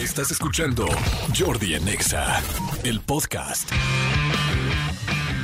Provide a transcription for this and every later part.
Estás escuchando Jordi Anexa, el podcast.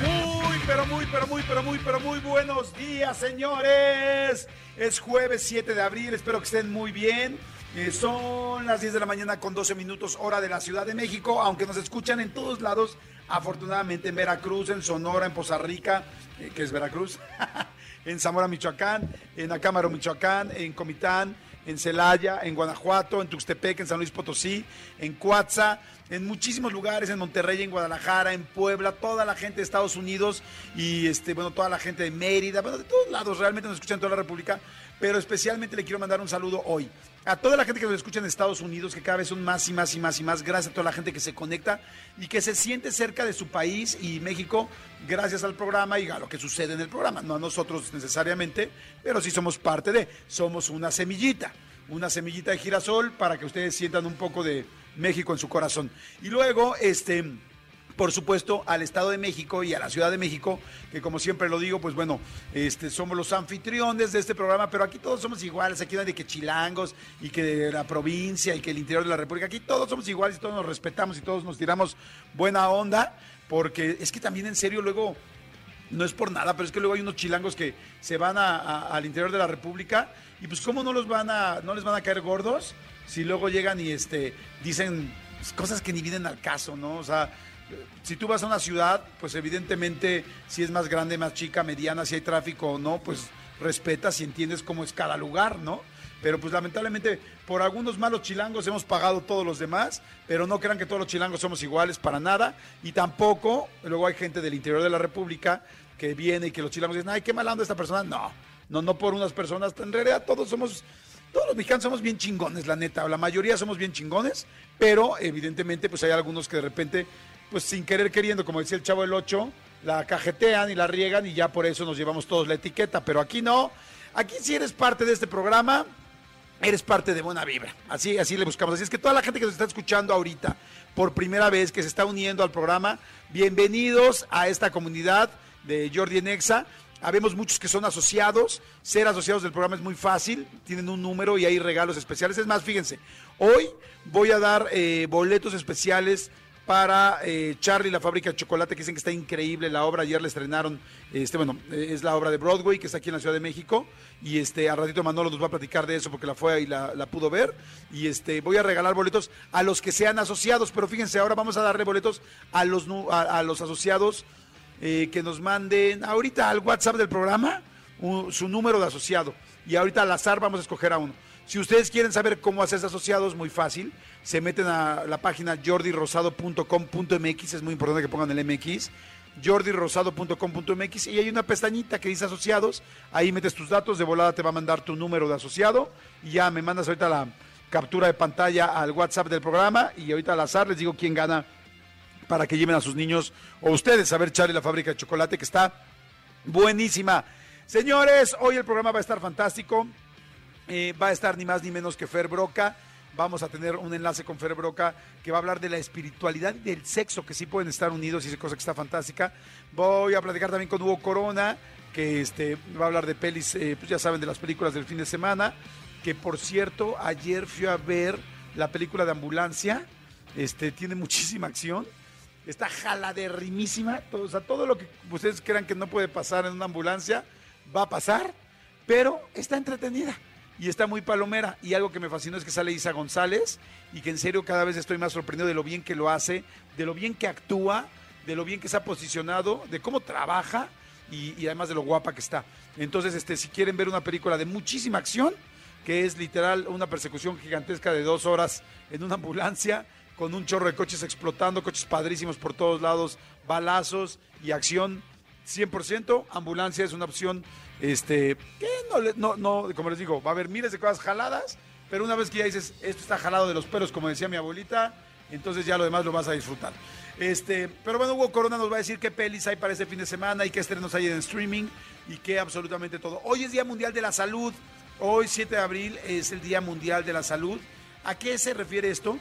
Muy, pero muy, pero muy, pero muy, pero muy buenos días, señores. Es jueves 7 de abril, espero que estén muy bien. Eh, son las 10 de la mañana con 12 minutos hora de la Ciudad de México, aunque nos escuchan en todos lados, afortunadamente en Veracruz, en Sonora, en Poza Rica, eh, que es Veracruz, en Zamora, Michoacán, en Acámaro, Michoacán, en Comitán, en Celaya, en Guanajuato, en Tuxtepec, en San Luis Potosí, en Coatza, en muchísimos lugares, en Monterrey, en Guadalajara, en Puebla, toda la gente de Estados Unidos y este, bueno, toda la gente de Mérida, bueno, de todos lados, realmente nos escuchan en toda la República, pero especialmente le quiero mandar un saludo hoy a toda la gente que nos escucha en Estados Unidos, que cada vez son más y más y más y más, gracias a toda la gente que se conecta y que se siente cerca de su país y México, gracias al programa y a lo que sucede en el programa. No a nosotros necesariamente, pero sí somos parte de, somos una semillita, una semillita de girasol para que ustedes sientan un poco de México en su corazón. Y luego, este por supuesto, al Estado de México y a la Ciudad de México, que como siempre lo digo, pues bueno, este, somos los anfitriones de este programa, pero aquí todos somos iguales, aquí no hay de que chilangos y que de la provincia y que el interior de la República, aquí todos somos iguales y todos nos respetamos y todos nos tiramos buena onda, porque es que también en serio luego no es por nada, pero es que luego hay unos chilangos que se van al interior de la República y pues cómo no los van a, no les van a caer gordos si luego llegan y este dicen cosas que ni vienen al caso, ¿no? O sea, si tú vas a una ciudad, pues evidentemente si es más grande, más chica, mediana, si hay tráfico o no, pues respetas y entiendes cómo es cada lugar, ¿no? Pero pues lamentablemente por algunos malos chilangos hemos pagado todos los demás, pero no crean que todos los chilangos somos iguales para nada y tampoco, luego hay gente del interior de la República que viene y que los chilangos dicen, ay, qué mal anda esta persona. No, no, no por unas personas, en realidad todos somos todos los mexicanos somos bien chingones, la neta, la mayoría somos bien chingones, pero evidentemente pues hay algunos que de repente pues sin querer queriendo, como decía el chavo del 8, la cajetean y la riegan y ya por eso nos llevamos todos la etiqueta, pero aquí no. Aquí si eres parte de este programa, eres parte de Buena Vibra. Así, así le buscamos. Así es que toda la gente que nos está escuchando ahorita por primera vez, que se está uniendo al programa, bienvenidos a esta comunidad de Jordi Nexa. Habemos muchos que son asociados. Ser asociados del programa es muy fácil. Tienen un número y hay regalos especiales. Es más, fíjense, hoy voy a dar eh, boletos especiales para eh, Charlie, la fábrica de chocolate, que dicen que está increíble la obra. Ayer le estrenaron, este, bueno, eh, es la obra de Broadway, que está aquí en la Ciudad de México. Y este, a ratito Manolo nos va a platicar de eso porque la fue y la, la, pudo ver. Y este, voy a regalar boletos a los que sean asociados. Pero fíjense, ahora vamos a darle boletos a los, a, los asociados eh, que nos manden ahorita al WhatsApp del programa su número de asociado. Y ahorita al azar vamos a escoger a uno. Si ustedes quieren saber cómo hacerse asociados, muy fácil. Se meten a la página jordirosado.com.mx, es muy importante que pongan el MX, jordirosado.com.mx y hay una pestañita que dice asociados, ahí metes tus datos, de volada te va a mandar tu número de asociado y ya me mandas ahorita la captura de pantalla al WhatsApp del programa y ahorita al azar les digo quién gana para que lleven a sus niños o ustedes a ver Charlie la fábrica de chocolate que está buenísima. Señores, hoy el programa va a estar fantástico. Eh, va a estar ni más ni menos que Fer Broca. Vamos a tener un enlace con Fer Broca que va a hablar de la espiritualidad y del sexo, que sí pueden estar unidos y esa cosa que está fantástica. Voy a platicar también con Hugo Corona, que este, va a hablar de pelis, eh, pues ya saben, de las películas del fin de semana. Que por cierto, ayer fui a ver la película de Ambulancia. Este, tiene muchísima acción. Está jaladerrimísima. Todo, o sea, todo lo que ustedes crean que no puede pasar en una ambulancia, va a pasar. Pero está entretenida y está muy palomera. Y algo que me fascinó es que sale Isa González y que en serio cada vez estoy más sorprendido de lo bien que lo hace, de lo bien que actúa, de lo bien que se ha posicionado, de cómo trabaja y, además de lo guapa que está. Entonces, este, si quieren ver una película de muchísima acción, que es literal una persecución gigantesca de dos horas en una ambulancia, con un chorro de coches explotando, coches padrísimos por todos lados, balazos y acción 100%, ambulancia es una opción este, que no, no, como les digo, va a haber miles de cosas jaladas, pero una vez que ya dices, esto está jalado de los pelos, como decía mi abuelita, entonces ya lo demás lo vas a disfrutar. Este, pero bueno, Hugo Corona nos va a decir qué pelis hay para este fin de semana y qué estrenos hay en streaming y qué absolutamente todo. Hoy es Día Mundial de la Salud. Hoy, 7 de abril, es el Día Mundial de la Salud. ¿A qué se refiere esto?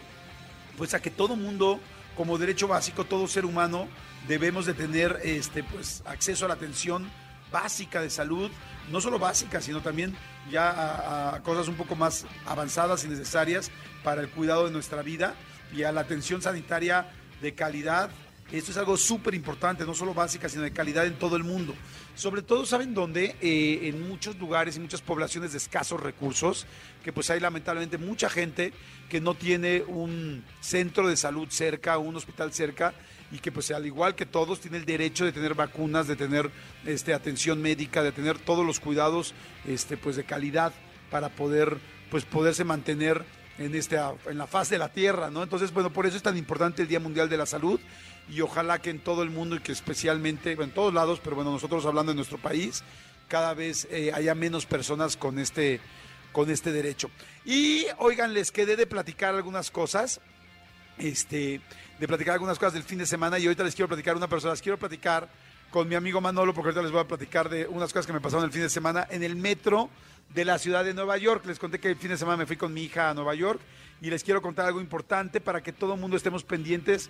Pues a que todo mundo, como derecho básico, todo ser humano, debemos de tener este, pues, acceso a la atención básica de salud, no solo básica, sino también ya a, cosas un poco más avanzadas y necesarias para el cuidado de nuestra vida y a la atención sanitaria de calidad. Esto es algo súper importante, no solo básica, sino de calidad en todo el mundo. Sobre todo, ¿saben dónde? Eh, en muchos lugares y muchas poblaciones de escasos recursos, que pues hay lamentablemente mucha gente que no tiene un centro de salud cerca, un hospital cerca, y que pues al igual que todos tiene el derecho de tener vacunas, de tener este, atención médica, de tener todos los cuidados este, pues de calidad para poder pues poderse mantener en, este, en la faz de la tierra, ¿no? Entonces, bueno, por eso es tan importante el Día Mundial de la Salud y ojalá que en todo el mundo y que especialmente, en todos lados, pero bueno, nosotros hablando de nuestro país, cada vez eh, haya menos personas con este, con este derecho. Y oigan, les quedé de platicar algunas cosas, este, de platicar algunas cosas del fin de semana y ahorita les quiero platicar una persona, les quiero platicar con mi amigo Manolo, porque ahorita les voy a platicar de unas cosas que me pasaron el fin de semana en el metro de la ciudad de Nueva York. Les conté que el fin de semana me fui con mi hija a Nueva York y les quiero contar algo importante para que todo el mundo estemos pendientes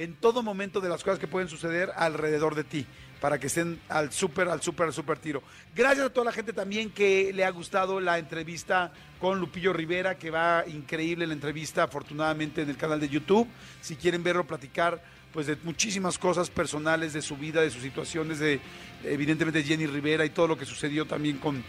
en todo momento de las cosas que pueden suceder alrededor de ti, para que estén al súper, al súper, al súper tiro. Gracias a toda la gente también que le ha gustado la entrevista con Lupillo Rivera, que va increíble la entrevista, afortunadamente, en el canal de YouTube. Si quieren verlo, platicar pues de muchísimas cosas personales de su vida, de sus situaciones, de evidentemente Jenny Rivera y todo lo que sucedió también con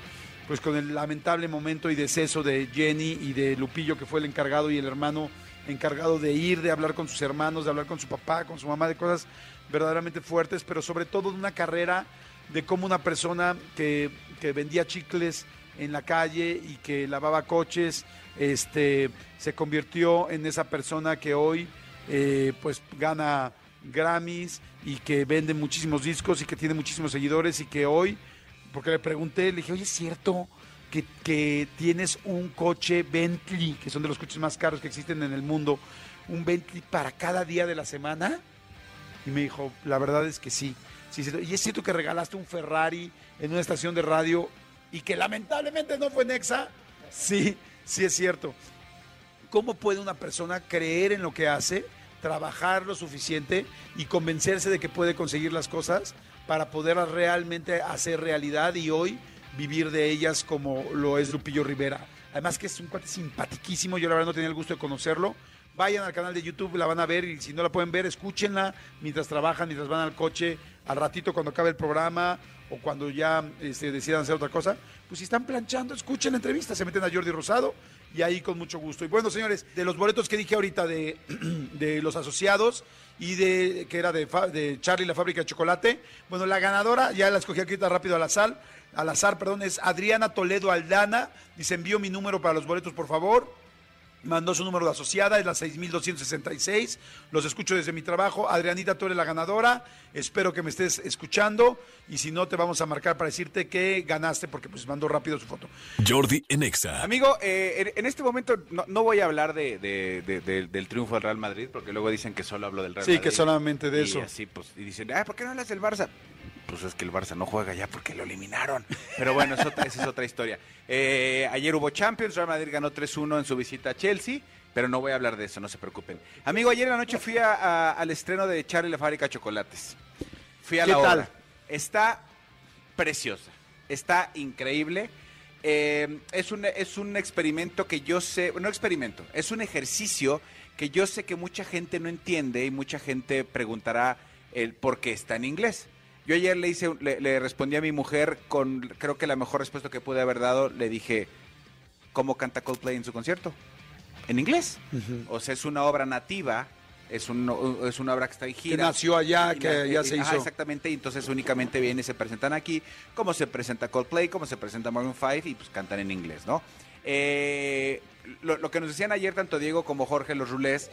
pues con el lamentable momento y deceso de Jenny y de Lupillo que fue el encargado y el hermano encargado de ir, de hablar con sus hermanos, de hablar con su papá, con su mamá, de cosas verdaderamente fuertes, pero sobre todo de una carrera de cómo una persona que, que vendía chicles en la calle y que lavaba coches, este, se convirtió en esa persona que hoy eh, pues gana Grammys y que vende muchísimos discos y que tiene muchísimos seguidores y que hoy, porque le pregunté, le dije, oye, ¿es cierto que, tienes un coche Bentley, que son de los coches más caros que existen en el mundo, un Bentley para cada día de la semana? Y me dijo, la verdad es que sí. sí, sí. Y es cierto que regalaste un Ferrari en una estación de radio y que lamentablemente no fue Nexa. Sí, sí es cierto. ¿Cómo puede una persona creer en lo que hace, trabajar lo suficiente y convencerse de que puede conseguir las cosas para poderlas realmente hacer realidad y hoy vivir de ellas como lo es Lupillo Rivera? Además que es un cuate simpatiquísimo, yo la verdad no tenía el gusto de conocerlo. Vayan al canal de YouTube, la van a ver y si no la pueden ver, escúchenla mientras trabajan, mientras van al coche, al ratito cuando acabe el programa o cuando ya este, decidan hacer otra cosa. Pues si están planchando, escuchen la entrevista, se meten a Jordi Rosado y ahí con mucho gusto. Y bueno, señores, de los boletos que dije ahorita de, de los asociados y de que era de, de Charlie la fábrica de chocolate, bueno, la ganadora, ya la escogí aquí rápido al azar, al azar, perdón, es Adriana Toledo Aldana. Dice, envío mi número para los boletos, por favor. Mandó su número de asociada, es la 6266. Los escucho desde mi trabajo. Adrianita, tú eres la ganadora. Espero que me estés escuchando. Y si no, te vamos a marcar para decirte que ganaste, porque pues mandó rápido su foto. Jordi en Exa. Amigo, eh, en, en este momento no, no voy a hablar de, de- de- de- del triunfo del Real Madrid, porque luego dicen que solo hablo del Real Sí, Madrid. que solamente de Y eso. así, pues, y dicen, ah, ¿por qué no hablas del Barça? Pues es que el Barça no juega ya porque lo eliminaron. Pero bueno, es otra- esa es otra historia. Eh, ayer hubo Champions, Real Madrid ganó 3-1 en su visita a Chelsea, pero no voy a hablar de eso, no se preocupen. Amigo, ayer en la noche fui a- a- al estreno de Charlie la fábrica de chocolates. Fui a ¿Qué la tal? obra. Está preciosa, está increíble. Eh, es, un, es un experimento que yo sé, no experimento, es un ejercicio que yo sé que mucha gente no entiende y mucha gente preguntará el por qué está en inglés. Yo ayer le hice, le, le respondí a mi mujer con, creo que la mejor respuesta que pude haber dado, le dije, ¿cómo canta Coldplay en su concierto? En inglés. O sea, es una obra nativa, es, un- es una obra que está en Que nació allá, que ya se ajá, hizo. exactamente, y entonces únicamente vienen y se presentan aquí, como se presenta Coldplay, como se presenta Maroon 5 y pues cantan en inglés, ¿no? Eh, lo, lo que nos decían ayer tanto Diego como Jorge, los rulés,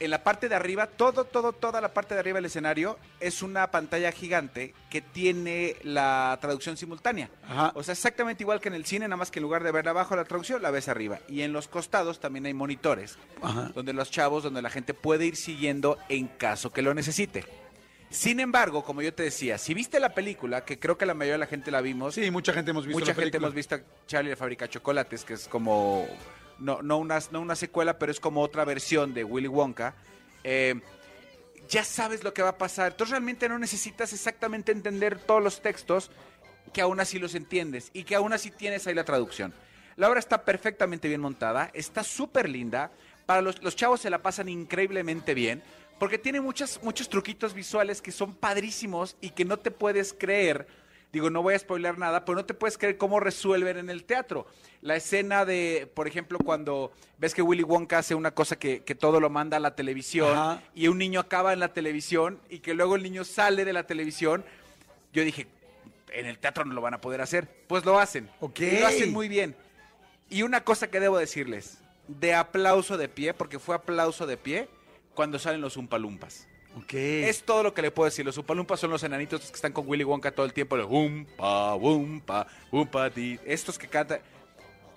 en la parte de arriba, todo, todo, toda la parte de arriba del escenario es una pantalla gigante que tiene la traducción simultánea. Ajá. O sea, exactamente igual que en el cine, nada más que en lugar de verla abajo la traducción, la ves arriba. Y en los costados también hay monitores, Ajá. donde los chavos, donde la gente puede ir siguiendo en caso que lo necesite. Sin embargo, como yo te decía, si viste la película, que creo que la mayoría de la gente la vimos, Sí, mucha gente hemos visto mucha la gente película. hemos visto a Charlie la fábrica de chocolates, que es como, no, no, una, no una secuela, pero es como otra versión de Willy Wonka. Eh, ya sabes lo que va a pasar. Entonces realmente no necesitas exactamente entender todos los textos, que aún así los entiendes y que aún así tienes ahí la traducción. La obra está perfectamente bien montada, está súper linda. Para los, los chavos se la pasan increíblemente bien, porque tiene muchas, muchos truquitos visuales que son padrísimos y que no te puedes creer. Digo, no voy a spoiler nada, pero no te puedes creer cómo resuelven en el teatro. La escena de, por ejemplo, cuando ves que Willy Wonka hace una cosa que, que todo lo manda a la televisión Ajá. y un niño acaba en la televisión y que luego el niño sale de la televisión, yo dije, en el teatro no lo van a poder hacer. Pues lo hacen. Ok. Y lo hacen muy bien. Y una cosa que debo decirles, de aplauso de pie, porque fue aplauso de pie, cuando salen los Umpalumpas. Es todo lo que le puedo decir. Los Umpalumpas son los enanitos que están con Willy Wonka todo el tiempo. Los Umpa, Umpa, Umpa, di. Estos que cantan.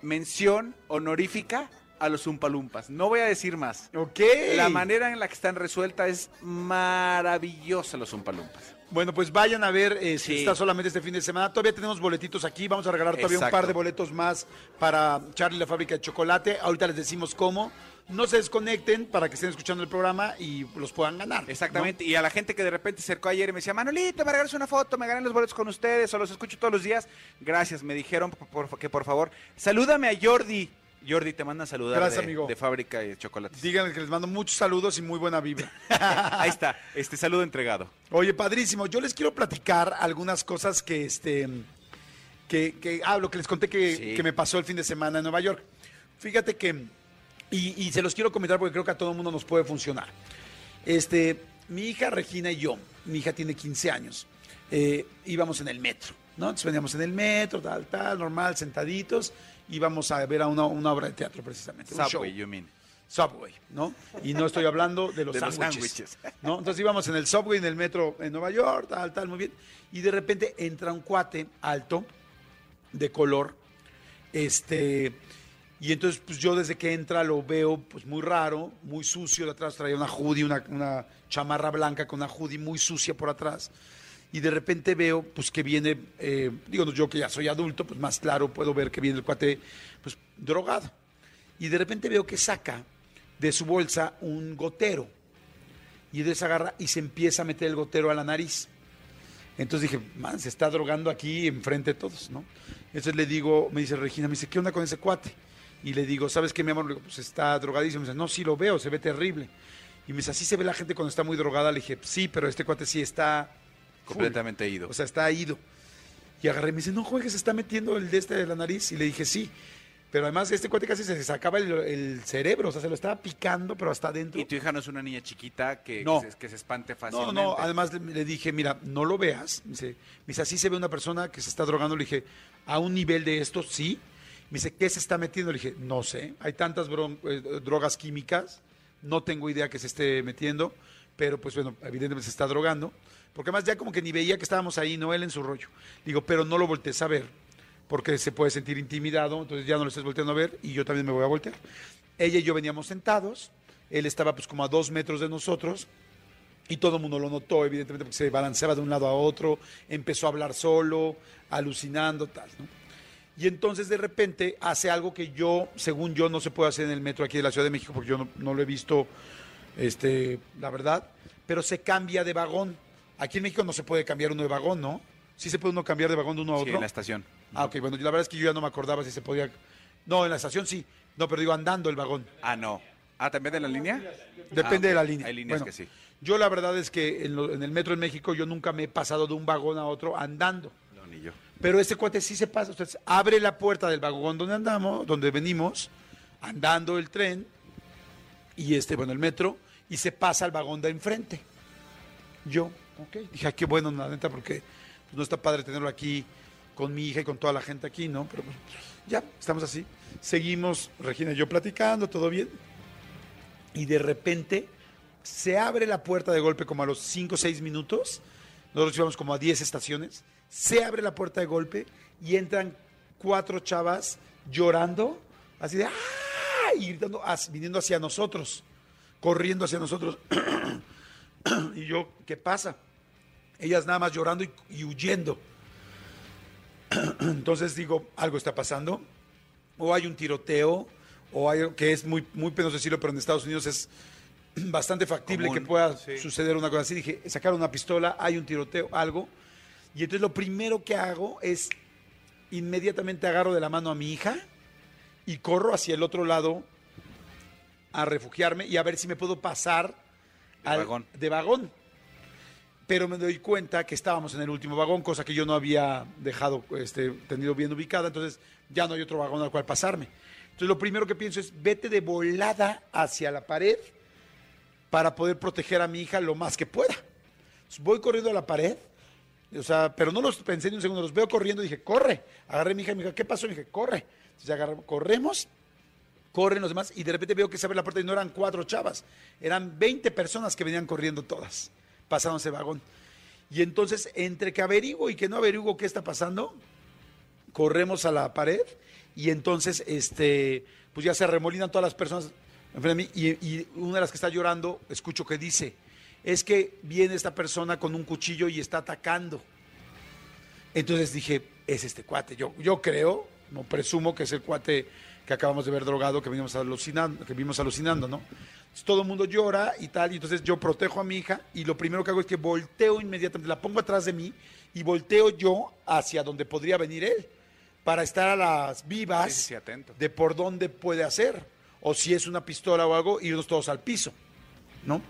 Mención honorífica a los Umpalumpas. No voy a decir más. Ok. La manera en la que están resueltas es maravillosa los Umpalumpas. Bueno, pues vayan a ver, eh, si Sí. está solamente este fin de semana. Todavía tenemos boletitos aquí, vamos a regalar todavía un par de boletos más para Charlie la fábrica de chocolate. Ahorita les decimos cómo. No se desconecten para que estén escuchando el programa y los puedan ganar. ¿no? Exactamente. Y a la gente que de repente se acercó ayer y me decía, Manolito, me regalas una foto, me gané los boletos con ustedes o los escucho todos los días. Gracias, me dijeron por- por- que por favor, salúdame a Jordi. Jordi, te mandan saludar Gracias, de, amigo. de fábrica de chocolates. Díganles que les mando muchos saludos y muy buena vibra. Ahí está, este saludo entregado. Oye, padrísimo. Yo les quiero platicar algunas cosas que, este, que, que ah, lo que les conté que, Sí. que me pasó el fin de semana en Nueva York. Fíjate que, y, y se los quiero comentar porque creo que a todo el mundo nos puede funcionar. Este, mi hija Regina y yo, mi hija tiene 15 años, eh, íbamos en el metro, ¿no? Entonces veníamos en el metro, tal, tal, normal, sentaditos, íbamos a ver a una, una obra de teatro precisamente. Subway, you mean. Subway, ¿no? Y no estoy hablando de los De sándwiches. ¿no? Entonces íbamos en el Subway, en el metro en Nueva York, tal, tal, muy bien. Y de repente entra un cuate alto, de color, este... Y entonces, pues yo desde que entra lo veo pues muy raro, muy sucio. De atrás traía una hoodie, una, una chamarra blanca con una hoodie muy sucia por atrás. Y de repente veo pues que viene, eh, digo yo que ya soy adulto, pues más claro puedo ver que viene el cuate pues drogado. Y de repente veo que saca de su bolsa un gotero. Y de esa agarra y se empieza a meter el gotero a la nariz. Entonces dije, man, se está drogando aquí enfrente de todos, ¿no? Entonces le digo, me dice Regina, me dice, ¿qué onda con ese cuate? Y le digo, ¿sabes qué, mi amor? Le digo, pues está drogadísimo. Me dice, no, sí lo veo, se ve terrible. Y me dice, ¿así se ve la gente cuando está muy drogada? Le dije, sí, pero este cuate sí está full. Completamente ido. O sea, está ido. Y agarré y me dice, no juegues, se está metiendo el de este de la nariz. Y le dije, sí. Pero además este cuate casi se sacaba el, el cerebro, o sea, se lo estaba picando, pero hasta adentro. y tu hija no es una niña chiquita que, No. que, se, que se espante No, fácilmente. no, además le, le dije, mira, no lo veas. Me dice, me dice, así se ve una persona que se está drogando. Le dije, a un nivel de esto, sí. Me dice, ¿qué se está metiendo? Le dije, no sé, hay tantas eh, drogas químicas, no tengo idea que se esté metiendo, pero pues bueno, evidentemente se está drogando. Porque además ya como que ni veía que estábamos ahí, no él en su rollo. Digo, pero no lo voltees a ver, porque se puede sentir intimidado, entonces ya no lo estés volteando a ver y yo también me voy a voltear. Ella y yo veníamos sentados, él estaba pues como a dos metros de nosotros, y todo el mundo lo notó, evidentemente, porque se balanceaba de un lado a otro, empezó a hablar solo, alucinando, tal, ¿no? Y entonces de repente hace algo que yo, según yo, no se puede hacer en el metro aquí de la Ciudad de México, porque yo no, no lo he visto, este, la verdad, pero se cambia de vagón. Aquí en México no se puede cambiar uno de vagón, ¿no? Sí se puede uno cambiar de vagón de uno a Sí, otro. en la estación. Ah, ok, bueno, la verdad es que yo ya no me acordaba si se podía... No, en la estación sí, no, pero digo andando el vagón. Ah, no. Ah, ¿también de la línea? Depende Ah, de la línea. Hay líneas Bueno, que sí. Yo la verdad es que en, lo- en el metro en México yo nunca me he pasado de un vagón a otro andando. No, ni yo. Pero este cuate sí se pasa. Usted abre la puerta del vagón donde andamos, donde venimos, andando el tren, y este, bueno, el metro, y se pasa al vagón de enfrente. Yo, ok. Dije, "Ah, qué bueno, la neta, porque pues, no está padre tenerlo aquí con mi hija y con toda la gente aquí, ¿no? Pero pues, ya, estamos así. Seguimos, Regina y yo platicando, todo bien. Y de repente se abre la puerta de golpe como a los 5 o 6 minutos. Nosotros íbamos como a 10 estaciones. Se abre la puerta de golpe y entran cuatro chavas llorando, así de ¡ah! y gritando, viniendo hacia nosotros, corriendo hacia nosotros. y yo, ¿qué pasa? Ellas nada más llorando y, y huyendo. Entonces digo, algo está pasando. O hay un tiroteo, o hay que es muy, muy penoso decirlo, pero en Estados Unidos es bastante factible Común, que pueda sí. suceder una cosa así. Dije, sacar una pistola, hay un tiroteo, algo. Y entonces lo primero que hago es inmediatamente agarro de la mano a mi hija y corro hacia el otro lado a refugiarme y a ver si me puedo pasar De vagón. de vagón. Pero me doy cuenta que estábamos en el último vagón, cosa que yo no había dejado, este, tenido bien ubicada, entonces ya no hay otro vagón al cual pasarme. Entonces lo primero que pienso es vete de volada hacia la pared para poder proteger a mi hija lo más que pueda. Entonces, voy corriendo a la pared, o sea, pero no los pensé ni un segundo, los veo corriendo y dije, corre. Agarré a mi hija y me dijo, ¿qué pasó? Y dije, corre. Entonces agarré- corremos, corren los demás y de repente veo que se abre la puerta y no eran cuatro chavas, eran 20 personas que venían corriendo todas, pasando ese vagón. Y entonces, entre que averiguo y que no averiguo qué está pasando, corremos a la pared y entonces, este, pues ya se remolinan todas las personas enfrente de mí y, y una de las que está llorando, escucho que dice, es que viene esta persona con un cuchillo y está atacando. Entonces dije, es este cuate. Yo, yo creo, no presumo que es el cuate que acabamos de ver drogado, que vimos alucinando, que vimos alucinando, ¿no? Entonces, todo el mundo llora y tal, y entonces yo protejo a mi hija y lo primero que hago es que volteo inmediatamente, la pongo atrás de mí y volteo yo hacia donde podría venir él, para estar a las vivas Sí, sí, de por dónde puede hacer, o si es una pistola o algo, irnos todos al piso, ¿no?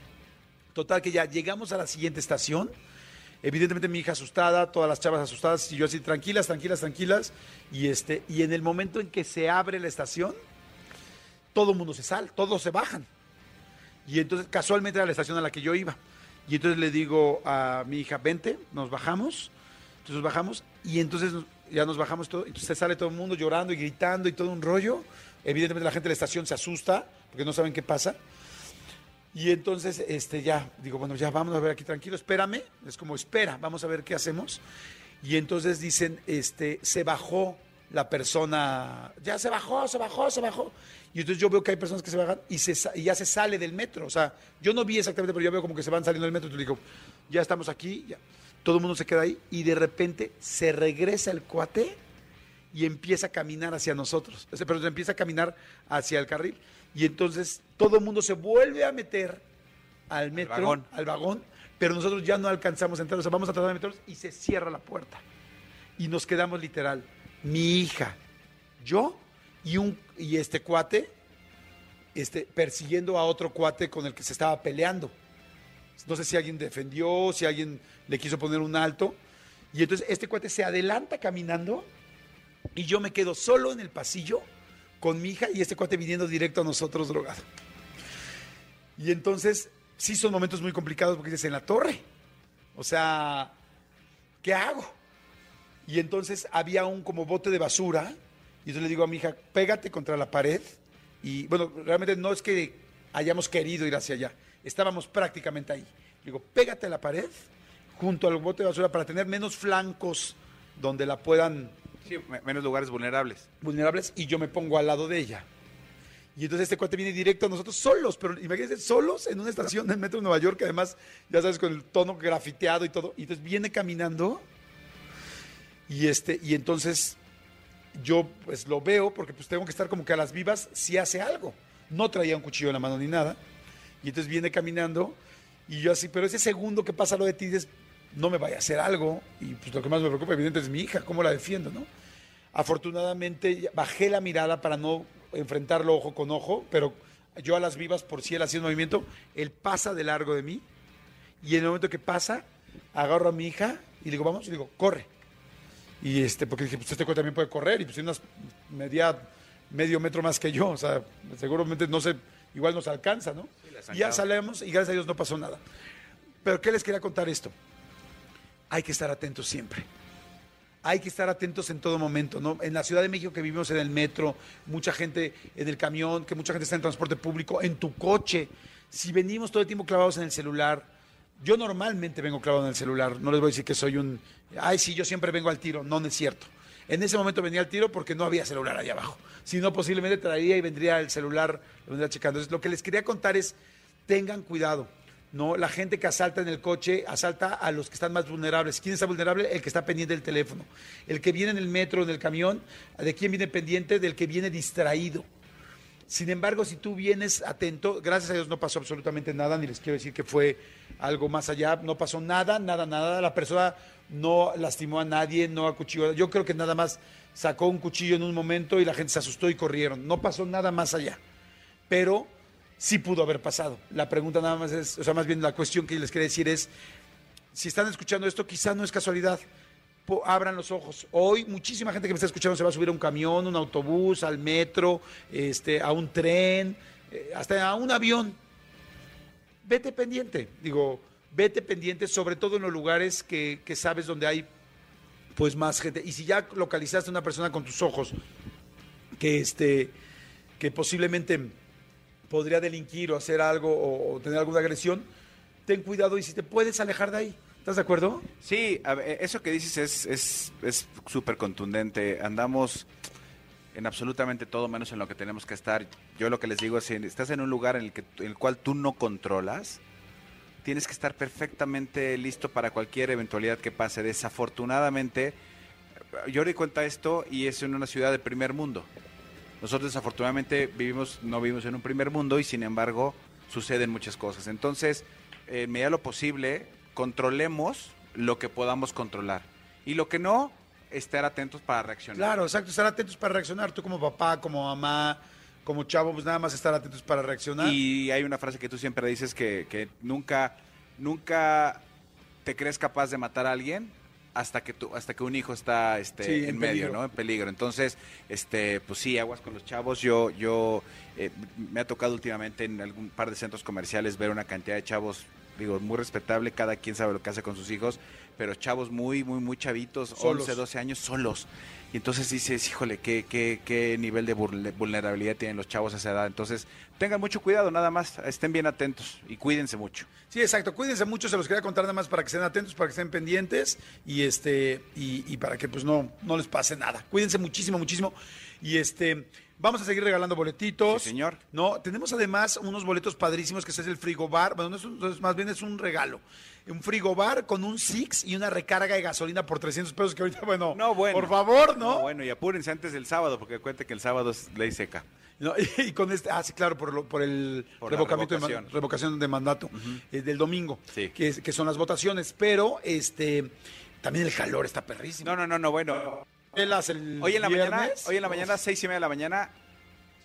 Total que ya llegamos a la siguiente estación. Evidentemente mi hija asustada, todas las chavas asustadas y yo así tranquilas, tranquilas, tranquilas. Y este y en el momento en que se abre la estación, todo el mundo se sale, todos se bajan. Y entonces casualmente era la estación a la que yo iba. Y entonces le digo a mi hija, vente, nos bajamos. Entonces nos bajamos y entonces ya nos bajamos todo. Entonces sale todo el mundo llorando y gritando y todo un rollo. Evidentemente la gente de la estación se asusta porque no saben qué pasa. Y entonces, este, ya, digo, bueno, ya vamos a ver aquí tranquilo, espérame. Es como, espera, vamos a ver qué hacemos. Y entonces dicen, este, se bajó la persona, ya se bajó, se bajó, se bajó. Y entonces yo veo que hay personas que se bajan y, se, y ya se sale del metro. O sea, yo no vi exactamente, pero yo veo como que se van saliendo del metro. Entonces digo, ya estamos aquí, ya. Todo el mundo se queda ahí y de repente se regresa el cuate y empieza a caminar hacia nosotros. Pero empieza a caminar hacia el carril. Y entonces todo el mundo se vuelve a meter al metro, vagón. al vagón, pero nosotros ya no alcanzamos a entrar. O sea, vamos a tratar de meternos y se cierra la puerta. Y nos quedamos literal, mi hija, yo y, un, y este cuate este, persiguiendo a otro cuate con el que se estaba peleando. No sé si alguien defendió, si alguien le quiso poner un alto. Y entonces este cuate se adelanta caminando y yo me quedo solo en el pasillo con mi hija y este cuate viniendo directo a nosotros drogado. Y entonces sí son momentos muy complicados porque dices en la torre. O sea, ¿qué hago? Y entonces había un como bote de basura y entonces le digo a mi hija, pégate contra la pared. Y bueno, realmente no es que hayamos querido ir hacia allá, estábamos prácticamente ahí. Le digo, pégate a la pared junto al bote de basura para tener menos flancos donde la puedan Sí, me- menos lugares vulnerables. vulnerables y yo me pongo al lado de ella. Y entonces este cuate viene directo a nosotros solos, pero imagínense, solos en una estación del metro de Nueva York, que además, ya sabes, con el tono grafiteado y todo. Y entonces viene caminando y, este, y entonces yo pues lo veo porque pues tengo que estar como que a las vivas si hace algo. No traía un cuchillo en la mano ni nada. Y entonces viene caminando y yo así, pero ese segundo que pasa lo de ti dices, no me vaya a hacer algo. Y pues lo que más me preocupa evidentemente es mi hija, cómo la defiendo, ¿no? Afortunadamente bajé la mirada para no enfrentarlo ojo con ojo, pero yo a las vivas, por si él hacía un movimiento, él pasa de largo de mí y en el momento que pasa, agarro a mi hija y le digo, vamos, y le digo, corre. Y este, porque dije, pues este también puede correr y pues tiene unas media, medio metro más que yo, o sea, seguramente no sé, igual nos alcanza, ¿no? Sí, ya salimos y gracias a Dios no pasó nada. Pero ¿qué les quería contar esto? Hay que estar atentos siempre hay que estar atentos en todo momento, ¿no? En la Ciudad de México que vivimos en el metro, mucha gente en el camión, que mucha gente está en transporte público, en tu coche. Si venimos todo el tiempo clavados en el celular, yo normalmente vengo clavado en el celular, no les voy a decir que soy un, ay, sí, yo siempre vengo al tiro, no, no es cierto. En ese momento venía al tiro porque no había celular allá abajo. Si no, posiblemente traería y vendría el celular, lo vendría checando. Entonces, lo que les quería contar es, tengan cuidado. No, la gente que asalta en el coche asalta a los que están más vulnerables. ¿Quién está vulnerable? El que está pendiente del teléfono. El que viene en el metro, en el camión, ¿de quién viene pendiente? Del que viene distraído. Sin embargo, si tú vienes atento, gracias a Dios no pasó absolutamente nada, ni les quiero decir que fue algo más allá, no pasó nada, nada, nada. La persona no lastimó a nadie, no acuchilló. Yo creo que nada más sacó un cuchillo en un momento y la gente se asustó y corrieron. No pasó nada más allá. Pero sí pudo haber pasado. La pregunta nada más es, o sea, más bien la cuestión que les quería decir es, si están escuchando esto, quizá no es casualidad. Abran los ojos. Hoy muchísima gente que me está escuchando se va a subir a un camión, un autobús, al metro, este, a un tren, eh, hasta a un avión. Vete pendiente, digo, vete pendiente, sobre todo en los lugares que, que sabes donde hay pues más gente. Y si ya localizaste a una persona con tus ojos que este que posiblemente podría delinquir o hacer algo o, o tener alguna agresión, ten cuidado y si te puedes alejar de ahí. ¿Estás de acuerdo? Sí, ver, eso que dices es es es súper contundente. Andamos en absolutamente todo menos en lo que tenemos que estar. Yo lo que les digo es si estás en un lugar en el que en el cual tú no controlas, tienes que estar perfectamente listo para cualquier eventualidad que pase. Desafortunadamente, yo doy cuenta esto y es en una ciudad de primer mundo. Nosotros desafortunadamente vivimos, no vivimos en un primer mundo y sin embargo suceden muchas cosas. Entonces, en medida de lo posible, controlemos lo que podamos controlar. Y lo que no, estar atentos para reaccionar. Claro, exacto, estar atentos para reaccionar. Tú como papá, como mamá, como chavo, pues nada más estar atentos para reaccionar. Y hay una frase que tú siempre dices que, que nunca, nunca te crees capaz de matar a alguien hasta que tu, hasta que un hijo está este, Sí, en, en medio. ¿no? En peligro. Entonces, este, pues sí, aguas con los chavos. Yo, yo eh, me ha tocado últimamente en algún par de centros comerciales ver una cantidad de chavos, digo, muy respetable, cada quien sabe lo que hace con sus hijos, pero chavos muy, muy, muy chavitos, Solos. 11, 12 años, solos. Y entonces dices, híjole, qué, qué, qué nivel de vulne- vulnerabilidad tienen los chavos a esa edad. Entonces, tengan mucho cuidado, nada más, estén bien atentos y cuídense mucho. Sí, exacto. Cuídense mucho, se los quería contar nada más para que estén atentos, para que estén pendientes y este y, y para que pues no, no les pase nada. Cuídense muchísimo, muchísimo. Y este vamos a seguir regalando boletitos. Sí, señor. No, tenemos además unos boletos padrísimos que es el frigobar. Bueno, no es un- más bien es un regalo. Un frigobar con un Six y una recarga de gasolina por 300 pesos que ahorita, bueno, No, bueno. por favor, ¿no? bueno, y apúrense antes del sábado, porque cuente que el sábado es ley seca. No, y, con este, ah, sí, claro, por, lo- por el Por revocamiento de revocación. de mandato eh, del domingo, Sí. que, es- que son las votaciones, pero este también el calor está perrísimo. No, no, no, no, bueno. El Hoy en la mañana, hoy en la mañana, seis y media de la mañana,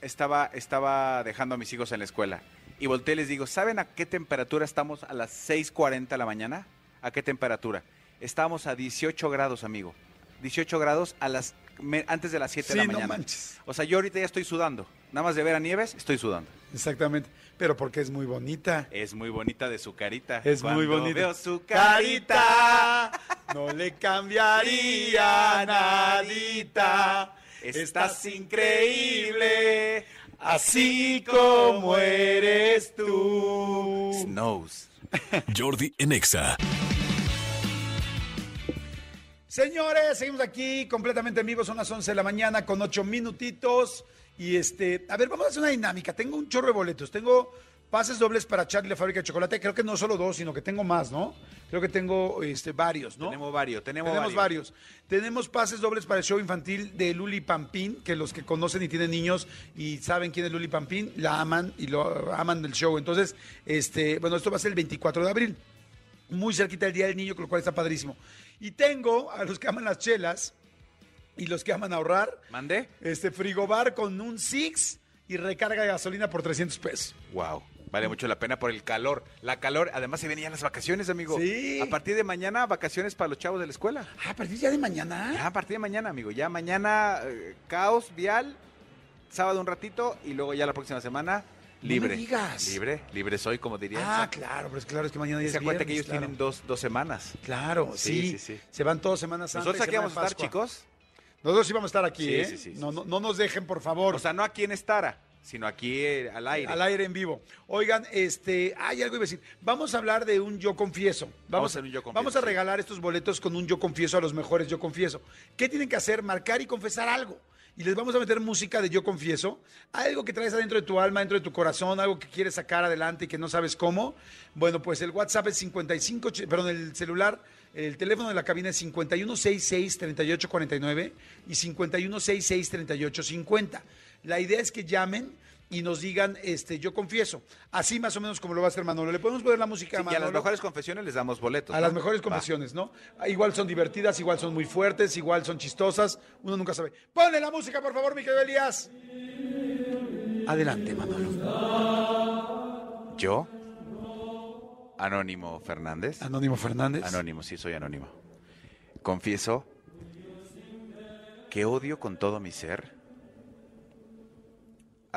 estaba, estaba dejando a mis hijos en la escuela. Y volteé y les digo, ¿saben a qué temperatura estamos a las 6.40 de la mañana? ¿A qué temperatura? Estábamos a 18 grados, amigo. 18 grados a las me- antes de las 7 Sí, de la no mañana. manches. O sea, yo ahorita ya estoy sudando. Nada más de ver a Nieves, estoy sudando. Exactamente, pero porque es muy bonita. Es muy bonita de su carita. Es muy bonita. veo su carita. No le cambiaría nadita. Estás increíble. así como eres tú. Snows. Jordi en Exa. Señores, seguimos aquí completamente en vivo, son las 11 de la mañana con 8 minutitos. Y este, a ver, vamos a hacer una dinámica. Tengo un chorro de boletos, tengo pases dobles para Charlie la fábrica de chocolate. Creo que no solo dos, sino que tengo más, ¿no? Creo que tengo este, varios, ¿no? Tenemos varios, tenemos, Tenemos varios. Tenemos pases dobles para el show infantil de Luli Pampín, que los que conocen y tienen niños y saben quién es Luli Pampín, la aman y lo aman del show. Entonces, este, bueno, esto va a ser el 24 de abril, muy cerquita del Día del Niño, con lo cual está padrísimo. Y tengo a los que aman las chelas y los que aman ahorrar, ¿Mandé? este frigobar con un Six y recarga de gasolina por 300 pesos. Wow. Vale mucho la pena por el calor. La calor, además se vienen ya las vacaciones, amigo. Sí. A partir de mañana, vacaciones para los chavos de la escuela. Ah, a partir ya de mañana. Ya a partir de mañana, amigo. Ya mañana, eh, caos vial, sábado un ratito y luego ya la próxima semana, No libre. me digas. Libre, libre soy, como diría. Ah, claro, pero es claro, es que mañana ya se cuenta que ellos claro. tienen dos, dos semanas. Claro, Sí, sí, sí, sí. Se van todas semanas antes. Nosotros aquí vamos a estar, chicos. Nosotros sí vamos a estar aquí, Sí, ¿eh? sí, sí, sí, no, no, no nos dejen, por favor. O sea, no aquí en Estara, sino aquí eh, al aire. Al aire en vivo. Oigan, este, hay algo a decir. Vamos a hablar de un yo confieso. Vamos, a hacer un yo confieso, Vamos a regalar estos boletos con un yo confieso a los mejores yo confieso. ¿Qué tienen que hacer? Marcar y confesar algo. Y les vamos a meter música de yo confieso, algo que traes adentro de tu alma, dentro de tu corazón, algo que quieres sacar adelante y que no sabes cómo. Bueno, pues el WhatsApp es 55, ch- perdón, el celular, el teléfono de la cabina es 5166-3849 y 5166-3850. La idea es que llamen y nos digan, este, yo confieso. Así más o menos como lo va a hacer Manolo. ¿Le podemos poner la música Sí, a y a Manolo? las mejores confesiones les damos boletos. A ¿no? las mejores Va. confesiones, ¿no? Igual son divertidas, igual son muy fuertes, igual son chistosas. Uno nunca sabe. Ponle la música, por favor, mi querido Elías. Adelante, Manolo. Yo, Anónimo Fernández. Anónimo Fernández. Anónimo, sí, soy anónimo. Confieso que odio con todo mi ser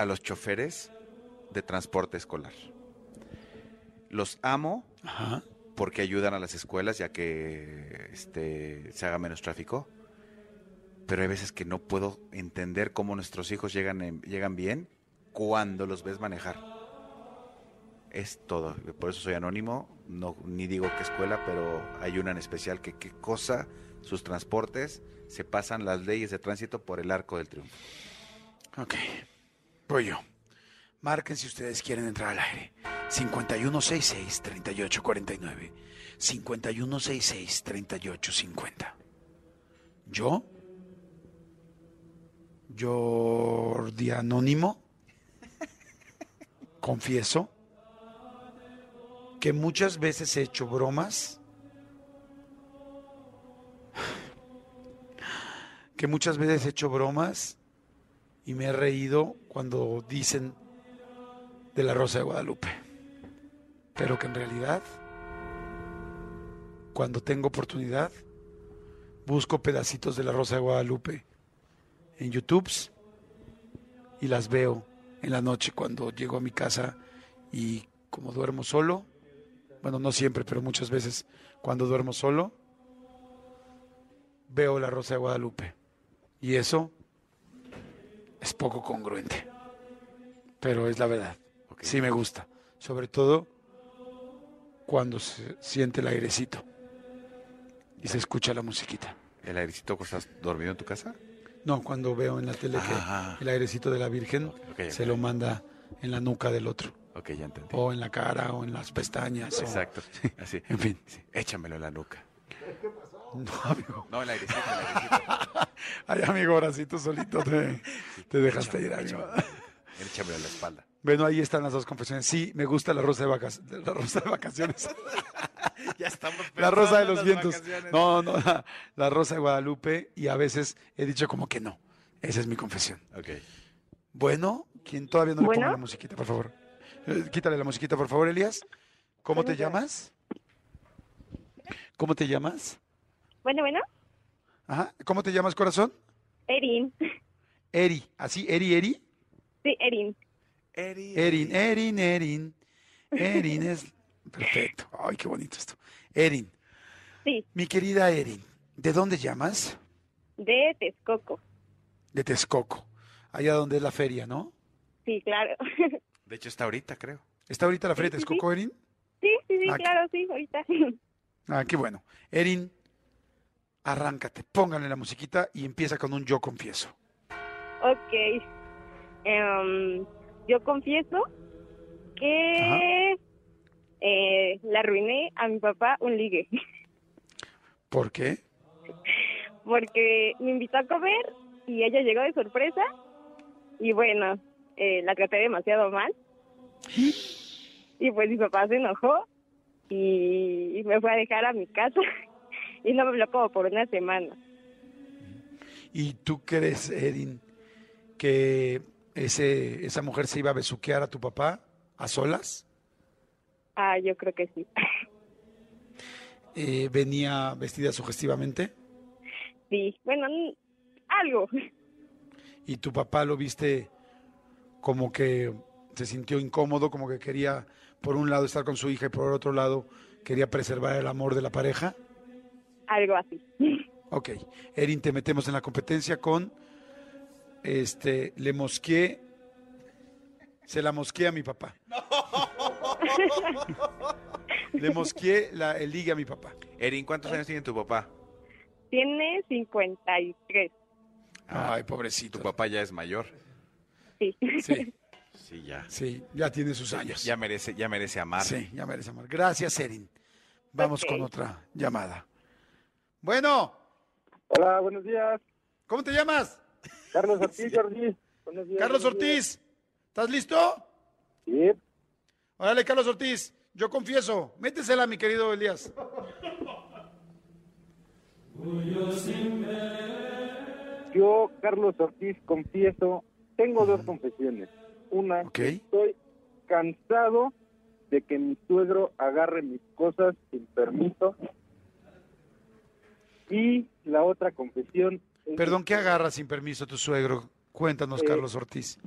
a los choferes de transporte escolar. Los amo Ajá. porque ayudan a las escuelas ya que este, se haga menos tráfico. Pero hay veces que no puedo entender cómo nuestros hijos llegan, en- llegan bien cuando los ves manejar. Es todo. Por eso soy anónimo. No, ni digo qué escuela, pero hay una en especial que qué cosa, sus transportes, se pasan las leyes de tránsito por el arco del triunfo. Ok. Yo. Marquen si ustedes quieren entrar al aire. 5166-3849. 5166-3850. Yo, Jordi Anónimo, confieso que muchas veces he hecho bromas, que muchas veces he hecho bromas y me he reído cuando dicen de la Rosa de Guadalupe. Pero que en realidad, cuando tengo oportunidad, busco pedacitos de la Rosa de Guadalupe en YouTube y las veo en la noche cuando llego a mi casa y como duermo solo, bueno, no siempre, pero muchas veces cuando duermo solo, veo la Rosa de Guadalupe. Y eso es poco congruente. Pero es la verdad. Sí me gusta. Sobre todo cuando se siente el airecito y se escucha la musiquita. ¿El airecito que estás dormido en tu casa? No, cuando veo en la tele Ah. que el airecito de la Virgen se lo manda en la nuca del otro. Ok, ya entendí. O en la cara o en las pestañas. o- Exacto. Así. En fin. Sí, Échamelo en la nuca. No, amigo. No, el airecito, el airecito. Ay, amigo, ahora sí tú solito te, te dejaste ir, amigo. Échamelo en la espalda. Bueno, ahí están las dos confesiones. Sí, me gusta la rosa de, vacas, la rosa de vacaciones. Ya estamos La rosa de los vientos. No, no, la, la rosa de Guadalupe. Y a veces he dicho como que no. Esa es mi confesión. Ok. Bueno, quien todavía no le Bueno. ponga la musiquita, por favor. Eh, Quítale la musiquita, por favor, Elías. ¿Cómo te llamas? ¿Cómo te llamas? Bueno, bueno, Ajá. ¿Cómo te llamas, corazón? Erin. Eri. ¿Así? ¿Eri, Eri? Sí, Erin. Erin, Erin, Erin. Erin es... Perfecto. Ay, qué bonito esto. Erin. Sí, Mi querida Erin, ¿de dónde llamas? de Texcoco. De Texcoco. Allá donde es la feria, ¿no? Sí, claro. De hecho, está ahorita, creo. ¿Está ahorita la feria de Sí, sí, Texcoco, Erin? Sí, sí, sí, Ah, claro, sí, ahorita. Ah, qué bueno. Erin, arráncate, póngale la musiquita y empieza con un yo confieso. ok. Em, yo confieso que eh, le arruiné a mi papá un ligue. ¿Por qué? Porque me invitó a comer y ella llegó de sorpresa. Y bueno, eh, la traté demasiado mal. Y pues mi papá se enojó y me fue a dejar a mi casa. Y no me habló como por una semana. ¿Y tú crees, Erin, que ese, esa mujer se iba a besuquear a tu papá a solas? Ah, yo creo que sí. Eh, ¿Venía vestida sugestivamente? Sí, bueno, algo. ¿Y tu papá lo viste como que se sintió incómodo, como que quería, por un lado, estar con su hija y por otro lado, quería preservar el amor de la pareja? Algo así. Ok. Erin, te metemos en la competencia con este le mosqué se la mosqué a mi papá. le mosqué la, el ligue a mi papá. Erin, ¿cuántos años tiene tu papá? Tiene 53. Ay, pobrecito. Tu papá ya es mayor. Sí. Sí, Sí, ya. sí, ya tiene sus años. Ya merece, ya merece amar. Sí, ya merece amor. Gracias, Erin. Vamos con otra llamada. Bueno, Hola, buenos días. ¿cómo te llamas? Carlos Ortiz, Jordi. Buenos días. Carlos buenos días. Ortiz. ¿Estás listo? Sí, Órale, Carlos Ortiz, yo confieso. Métesela, mi querido Elías. yo, Carlos Ortiz, confieso, tengo dos confesiones. Una, estoy cansado de que mi suegro agarre mis cosas sin permiso. Y la otra confesión es Perdón, ¿qué agarra sin permiso tu suegro? Cuéntanos, Eh, Carlos Ortiz.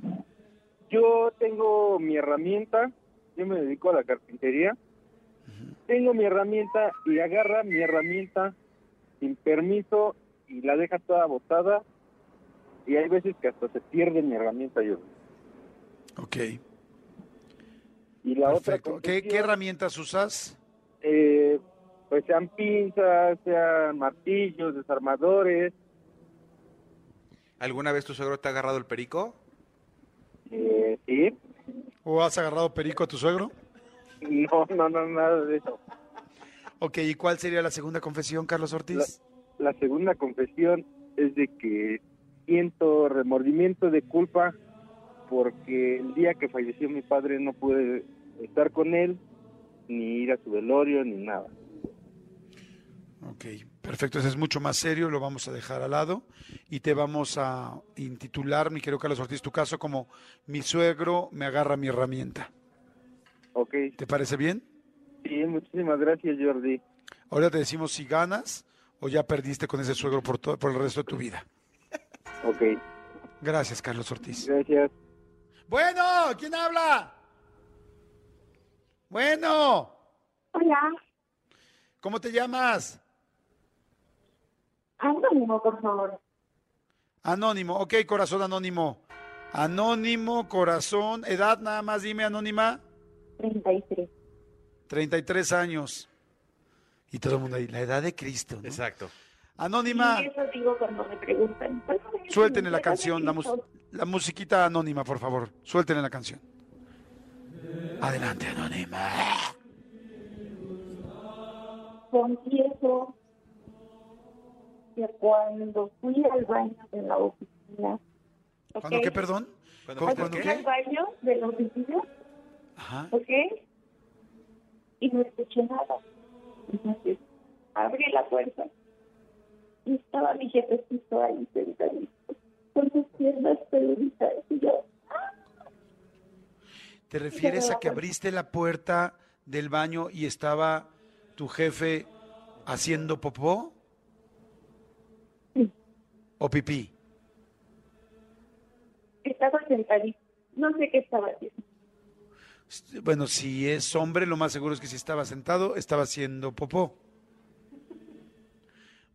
Yo tengo mi herramienta, yo me dedico a la carpintería. Tengo mi herramienta y agarra mi herramienta sin permiso y la deja toda botada. Y hay veces que hasta se pierde mi herramienta yo. Ok, Y la otra perfecto. ¿Qué, confesión, qué herramientas usas? eh, pues sean pinzas, sean martillos, desarmadores. ¿Alguna vez tu suegro te ha agarrado el perico? Eh, sí, ¿O has agarrado perico a tu suegro? no, no, no, nada de eso. Ok, ¿y cuál sería la segunda confesión, Carlos Ortiz? La segunda confesión es de que siento remordimiento de culpa porque el día que falleció mi padre no pude estar con él, ni ir a su velorio, ni nada. Ok, perfecto, ese es mucho más serio, lo vamos a dejar al lado y te vamos a intitular, mi querido Carlos Ortiz, tu caso como mi suegro me agarra mi herramienta. Ok, ¿Te parece bien? sí, muchísimas gracias Jordi. Ahora te decimos si ganas o ya perdiste con ese suegro por, todo, por el resto de tu vida. Ok, Gracias, Carlos Ortiz. gracias. Bueno, ¿quién habla? Bueno, Hola, ¿cómo te llamas? Anónimo, por favor. Anónimo, ok, corazón anónimo. Anónimo, corazón, edad nada más, dime anónima. 33. 33 años. Y todo el mundo ahí, la edad de Cristo. ¿no? Exacto. Anónima, Y eso digo cuando me preguntan. ¿cuál es suéltenle la canción, la, mus- Cristo? la musiquita anónima, por favor. Suéltenle la canción. Adelante, anónima. Confieso que cuando fui al baño de la oficina, ¿Cuándo ¿ok? qué, perdón? ¿Cuándo ¿Cómo, fuiste cuándo qué? Fui al baño de la oficina, Ajá. ¿ok? Y no escuché nada. Entonces, abrí la puerta y estaba mi jefecito ahí sentadito, con sus piernas peluditas y yo, ¿Te refieres a que abriste la puerta del baño y estaba tu jefe haciendo popó? ¿O pipí? estaba sentadito. No sé qué estaba haciendo. Bueno, si es hombre, lo más seguro es que si estaba sentado, estaba haciendo popó.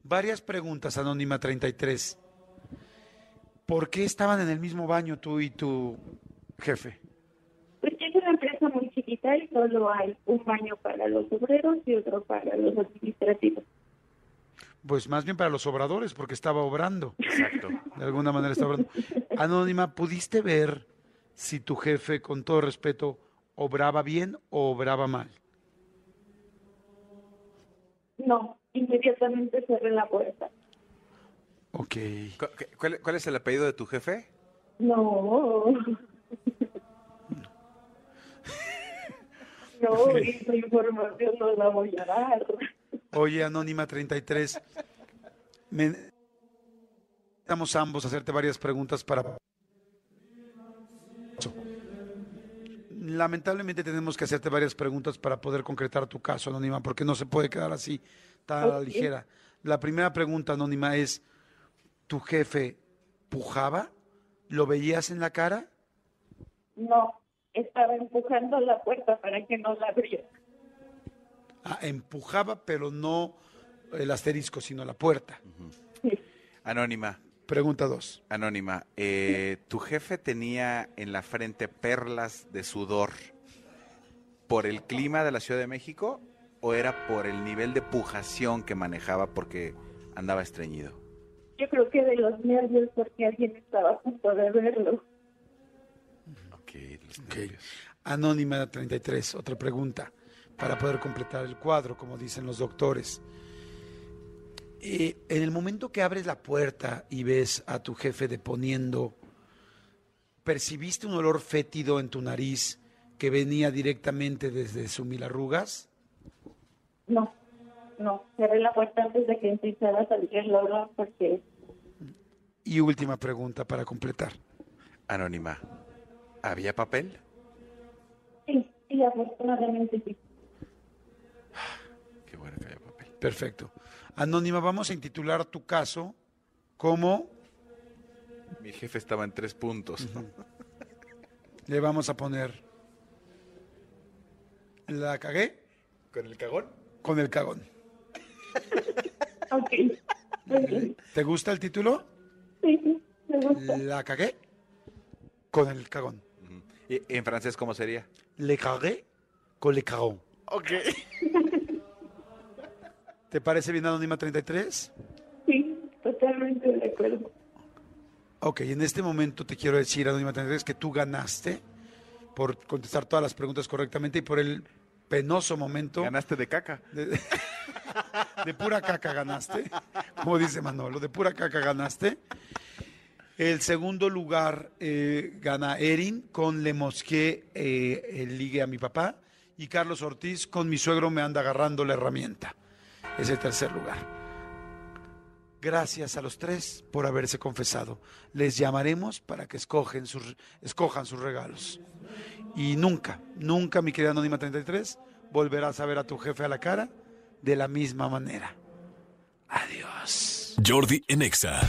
Varias preguntas, Anónima 33. ¿Por qué estaban en el mismo baño tú y tu jefe? Pues es una empresa muy chiquita y solo hay un baño para los obreros y otro para los administrativos. Pues más bien para los obradores, porque estaba obrando. Exacto. De alguna manera estaba obrando. Anónima, ¿pudiste ver si tu jefe, con todo respeto, obraba bien o obraba mal? No, inmediatamente cerré la puerta. Ok. ¿Cuál, cuál es el apellido de tu jefe? No. No, esa información no la voy a dar. Oye, Anónima 33, me- Vamos ambos a hacerte varias preguntas para... Lamentablemente tenemos que hacerte varias preguntas para poder concretar tu caso, Anónima, porque no se puede quedar así tan a la Ok. ligera. La primera pregunta, Anónima, es, ¿tu jefe pujaba? ¿Lo veías en la cara? No, estaba empujando la puerta para que no la abriera. Ah, empujaba, pero no el asterisco, sino la puerta. Anónima. Pregunta dos. Anónima, eh, ¿tu jefe tenía en la frente perlas de sudor por el clima de la Ciudad de México o era por el nivel de pujación que manejaba porque andaba estreñido? Yo creo que de los nervios porque alguien estaba a punto de verlo. Ok, los Ok. nervios. Anónima 33, otra pregunta para poder completar el cuadro, como dicen los doctores. Eh, en el momento que abres la puerta y ves a tu jefe deponiendo ¿percibiste un olor fétido en tu nariz que venía directamente desde su mil arrugas? No, no, cerré la puerta antes de que empezara a salir el olor porque Y última pregunta para completar. Anónima, ¿había papel? sí, sí, afortunadamente sí. Qué bueno que había papel. Perfecto. Anónima, vamos a intitular tu caso como Mi jefe estaba en tres puntos. le vamos a poner la cagué ¿Con el cagón? con el cagón. Ok, muy bien. ¿Te gusta el título? Sí, sí, me gusta. La cagué con el cagón. ¿Y en francés cómo sería? Le cagué con le cagón. Ok. ¿Te parece bien Anónima 33? Sí, totalmente de acuerdo. Ok, en este momento te quiero decir, Anónima 33, que tú ganaste por contestar todas las preguntas correctamente y por el penoso momento Ganaste de caca. de, de pura caca ganaste, como dice Manolo, de pura caca ganaste. El segundo lugar eh, gana Erin con Le Mosqué, eh, el ligue a mi papá, y Carlos Ortiz con mi suegro me anda agarrando la herramienta. Es el tercer lugar. Gracias a los tres por haberse confesado. Les llamaremos para que escogen sus, escojan sus regalos. Y nunca, nunca, mi querida Anónima 33, volverás a ver a tu jefe a la cara de la misma manera. Adiós. Jordi en Exa.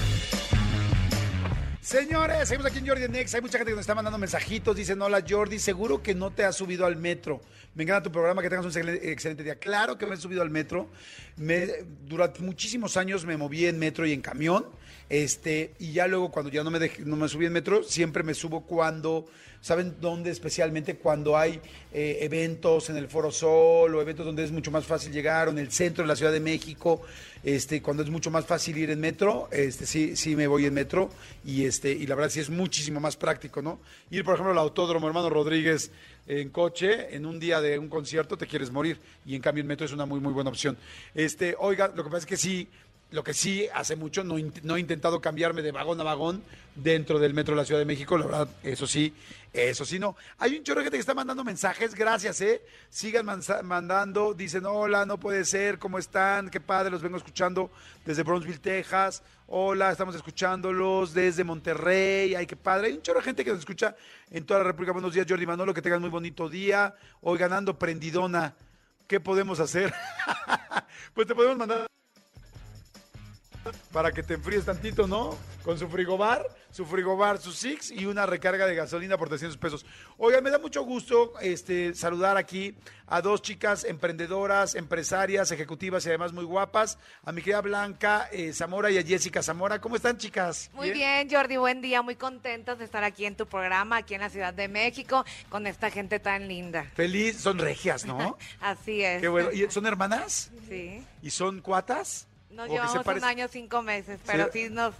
Señores, seguimos aquí en Jordi Next. Hay mucha gente que nos está mandando mensajitos. Dicen, hola Jordi, seguro que no te has subido al metro. Me encanta tu programa, que tengas un excelente, día. Claro que me he subido al metro. Me, durante muchísimos años me moví en metro y en camión. Este, y ya luego cuando ya no me, dejé- no me subí en metro, siempre me subo cuando, ¿saben dónde? Especialmente cuando hay eh, eventos en el Foro Sol o eventos donde es mucho más fácil llegar o en el centro de la Ciudad de México, este, cuando es mucho más fácil ir en metro, este, sí, sí me voy en metro y este, y la verdad sí es muchísimo más práctico, ¿no? Ir, por ejemplo, al autódromo hermano Rodríguez en coche, en un día de un concierto te quieres morir, y en cambio en metro es una muy, muy buena opción. Este, oiga, lo que pasa es que sí, lo que sí, hace mucho no, no he intentado cambiarme de vagón a vagón dentro del metro de la Ciudad de México, la verdad, eso sí, eso sí no. Hay un chorro de gente que está mandando mensajes, gracias, ¿eh? Sigan mandando, dicen, hola, no puede ser, ¿cómo están? Qué padre, los vengo escuchando desde Bronzeville, Texas. Hola, estamos escuchándolos desde Monterrey, ay, qué padre. Hay un chorro de gente que nos escucha en toda la República. Buenos días, Jordi Manolo, que tengan muy bonito día. Hoy ganando prendidona, ¿qué podemos hacer? pues te podemos mandar para que te enfríes tantito, ¿no? Con su frigobar, su frigobar, su Six y una recarga de gasolina por 300 pesos. Oigan, me da mucho gusto este, saludar aquí a dos chicas emprendedoras, empresarias, ejecutivas y además muy guapas, a mi querida Blanca eh, Zamora y a Jessica Zamora. ¿Cómo están, chicas? Muy bien, Jordi, buen día, muy contentos de estar aquí en tu programa, aquí en la Ciudad de México, con esta gente tan linda. Feliz, son regias, ¿no? Así es. Qué bueno. ¿Y son hermanas? Sí. ¿Y son cuatas? Nos ¿O que se llevamos parece- un año, cinco meses, pero Sí. sí, nos,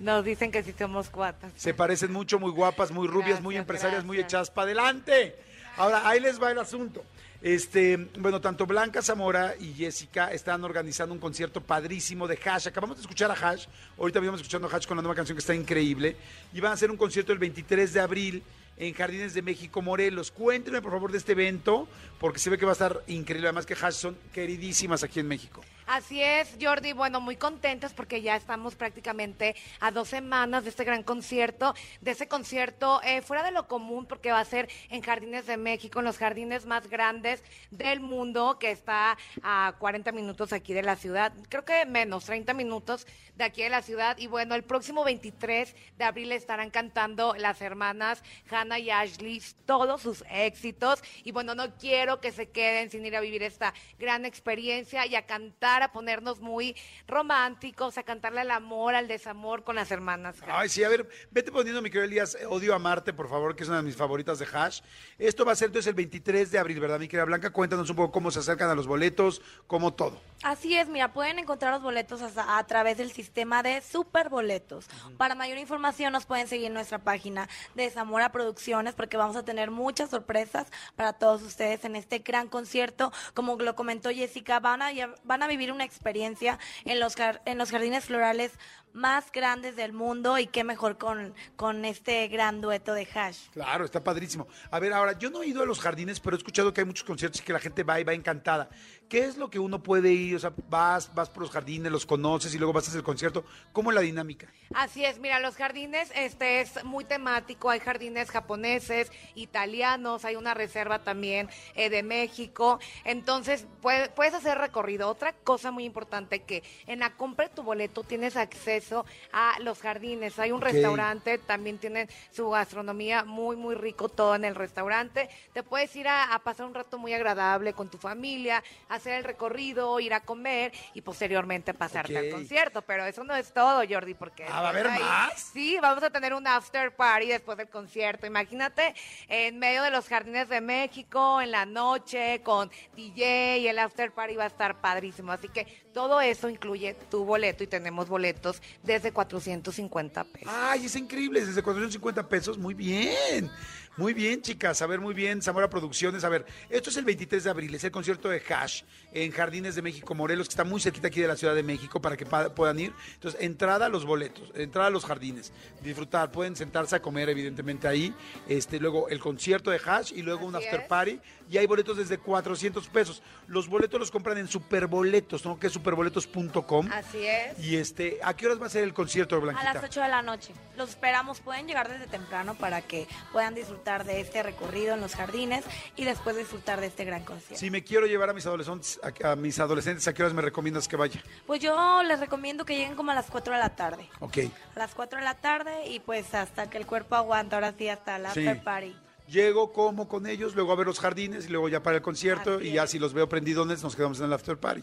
nos dicen que sí somos cuatas. Se parecen mucho, muy guapas, muy rubias, muy Gracias, empresarias, muy echadas para adelante. Ahora, ahí les va el asunto. Este, bueno, tanto Blanca Zamora y Jessica están organizando un concierto padrísimo de Hash. Acabamos de escuchar a Hash. Ahorita venimos escuchando a Hash con la nueva canción que está increíble. Y van a hacer un concierto el 23 de abril en Jardines de México, Morelos. Cuéntenme, por favor, de este evento, porque se ve que va a estar increíble. Además que Hash son queridísimas aquí en México. Así es, Jordi. Bueno, muy contentos porque ya estamos prácticamente a dos semanas de este gran concierto, de ese concierto eh, fuera de lo común porque va a ser en Jardines de México, en los jardines más grandes del mundo, que está a 40 minutos aquí de la ciudad, creo que menos, 30 minutos de aquí de la ciudad. Y bueno, el próximo 23 de abril estarán cantando las hermanas Hannah y Ashley todos sus éxitos. Y bueno, no quiero que se queden sin ir a vivir esta gran experiencia y a cantar, a ponernos muy románticos, a cantarle al amor, al desamor con las hermanas. Ay, sí, a ver, vete poniendo, mi querido Elías, Odio a Marte, por favor, que es una de mis favoritas de Hash. Esto va a ser entonces el 23 de abril, ¿verdad, mi querida Blanca? Cuéntanos un poco cómo se acercan a los boletos, cómo todo. Así es, mira, pueden encontrar los boletos a, través del sistema de Superboletos. Para mayor información nos pueden seguir en nuestra página de Zamora Producciones porque vamos a tener muchas sorpresas para todos ustedes en este gran concierto. Como lo comentó Jessica, van a, van a vivir una experiencia en los, en los jardines florales más grandes del mundo y qué mejor con, con este gran dueto de Hash. Claro, está padrísimo. A ver, ahora, yo no he ido a los jardines, pero he escuchado que hay muchos conciertos y que la gente va y va encantada. ¿Qué es lo que uno puede ir? O sea, vas, vas por los jardines, los conoces y luego vas a hacer el concierto. ¿Cómo es la dinámica? Así es, mira, los jardines este es muy temático, hay jardines japoneses, italianos, hay una reserva también eh, de México, entonces puede- puedes hacer recorrido. Otra cosa muy importante que en la compra de tu boleto tienes acceso a los jardines, hay un restaurante, también tienen su gastronomía muy, muy rico todo en el restaurante, te puedes ir a, a pasar un rato muy agradable con tu familia, hacer el recorrido, ir a comer y posteriormente pasarte al concierto, pero eso no es todo, Jordi, porque Ah, ¿va a haber más? Sí, vamos a tener un after party después del concierto. Imagínate en medio de los jardines de México, en la noche, con DJ y el after party va a estar padrísimo. Así que todo eso incluye tu boleto y tenemos boletos desde 450 pesos. Ay, es increíble, desde 450 pesos. Muy bien. Muy bien, chicas. A ver, muy bien. Zamora Producciones. A ver, esto es el 23 de abril. Es el concierto de Hash en Jardines de México, Morelos, que está muy cerquita aquí de la Ciudad de México para que puedan ir. Entonces, entrada a los boletos, entrada a los jardines. Disfrutar. Pueden sentarse a comer, evidentemente, ahí. Este, luego el concierto de Hash y luego un after es. party. Y hay boletos desde 400 pesos. Los boletos los compran en Superboletos, ¿no? Que es superboletos.com. Así es. Y este, ¿a qué horas va a ser el concierto, A Blanquita? las 8 de la noche. Los esperamos, pueden llegar desde temprano para que puedan disfrutar de este recorrido en los jardines y después disfrutar de este gran concierto. Si me quiero llevar a mis adolescentes, a, a mis adolescentes, ¿a qué horas me recomiendas que vaya? Pues yo les recomiendo que lleguen como a las 4 de la tarde. Ok. A las 4 de la tarde y pues hasta que el cuerpo aguanta, ahora sí, hasta la Sí. after party. Llego, como con ellos, luego a ver los jardines y luego ya para el concierto y ya si los veo prendidones nos quedamos en el after party.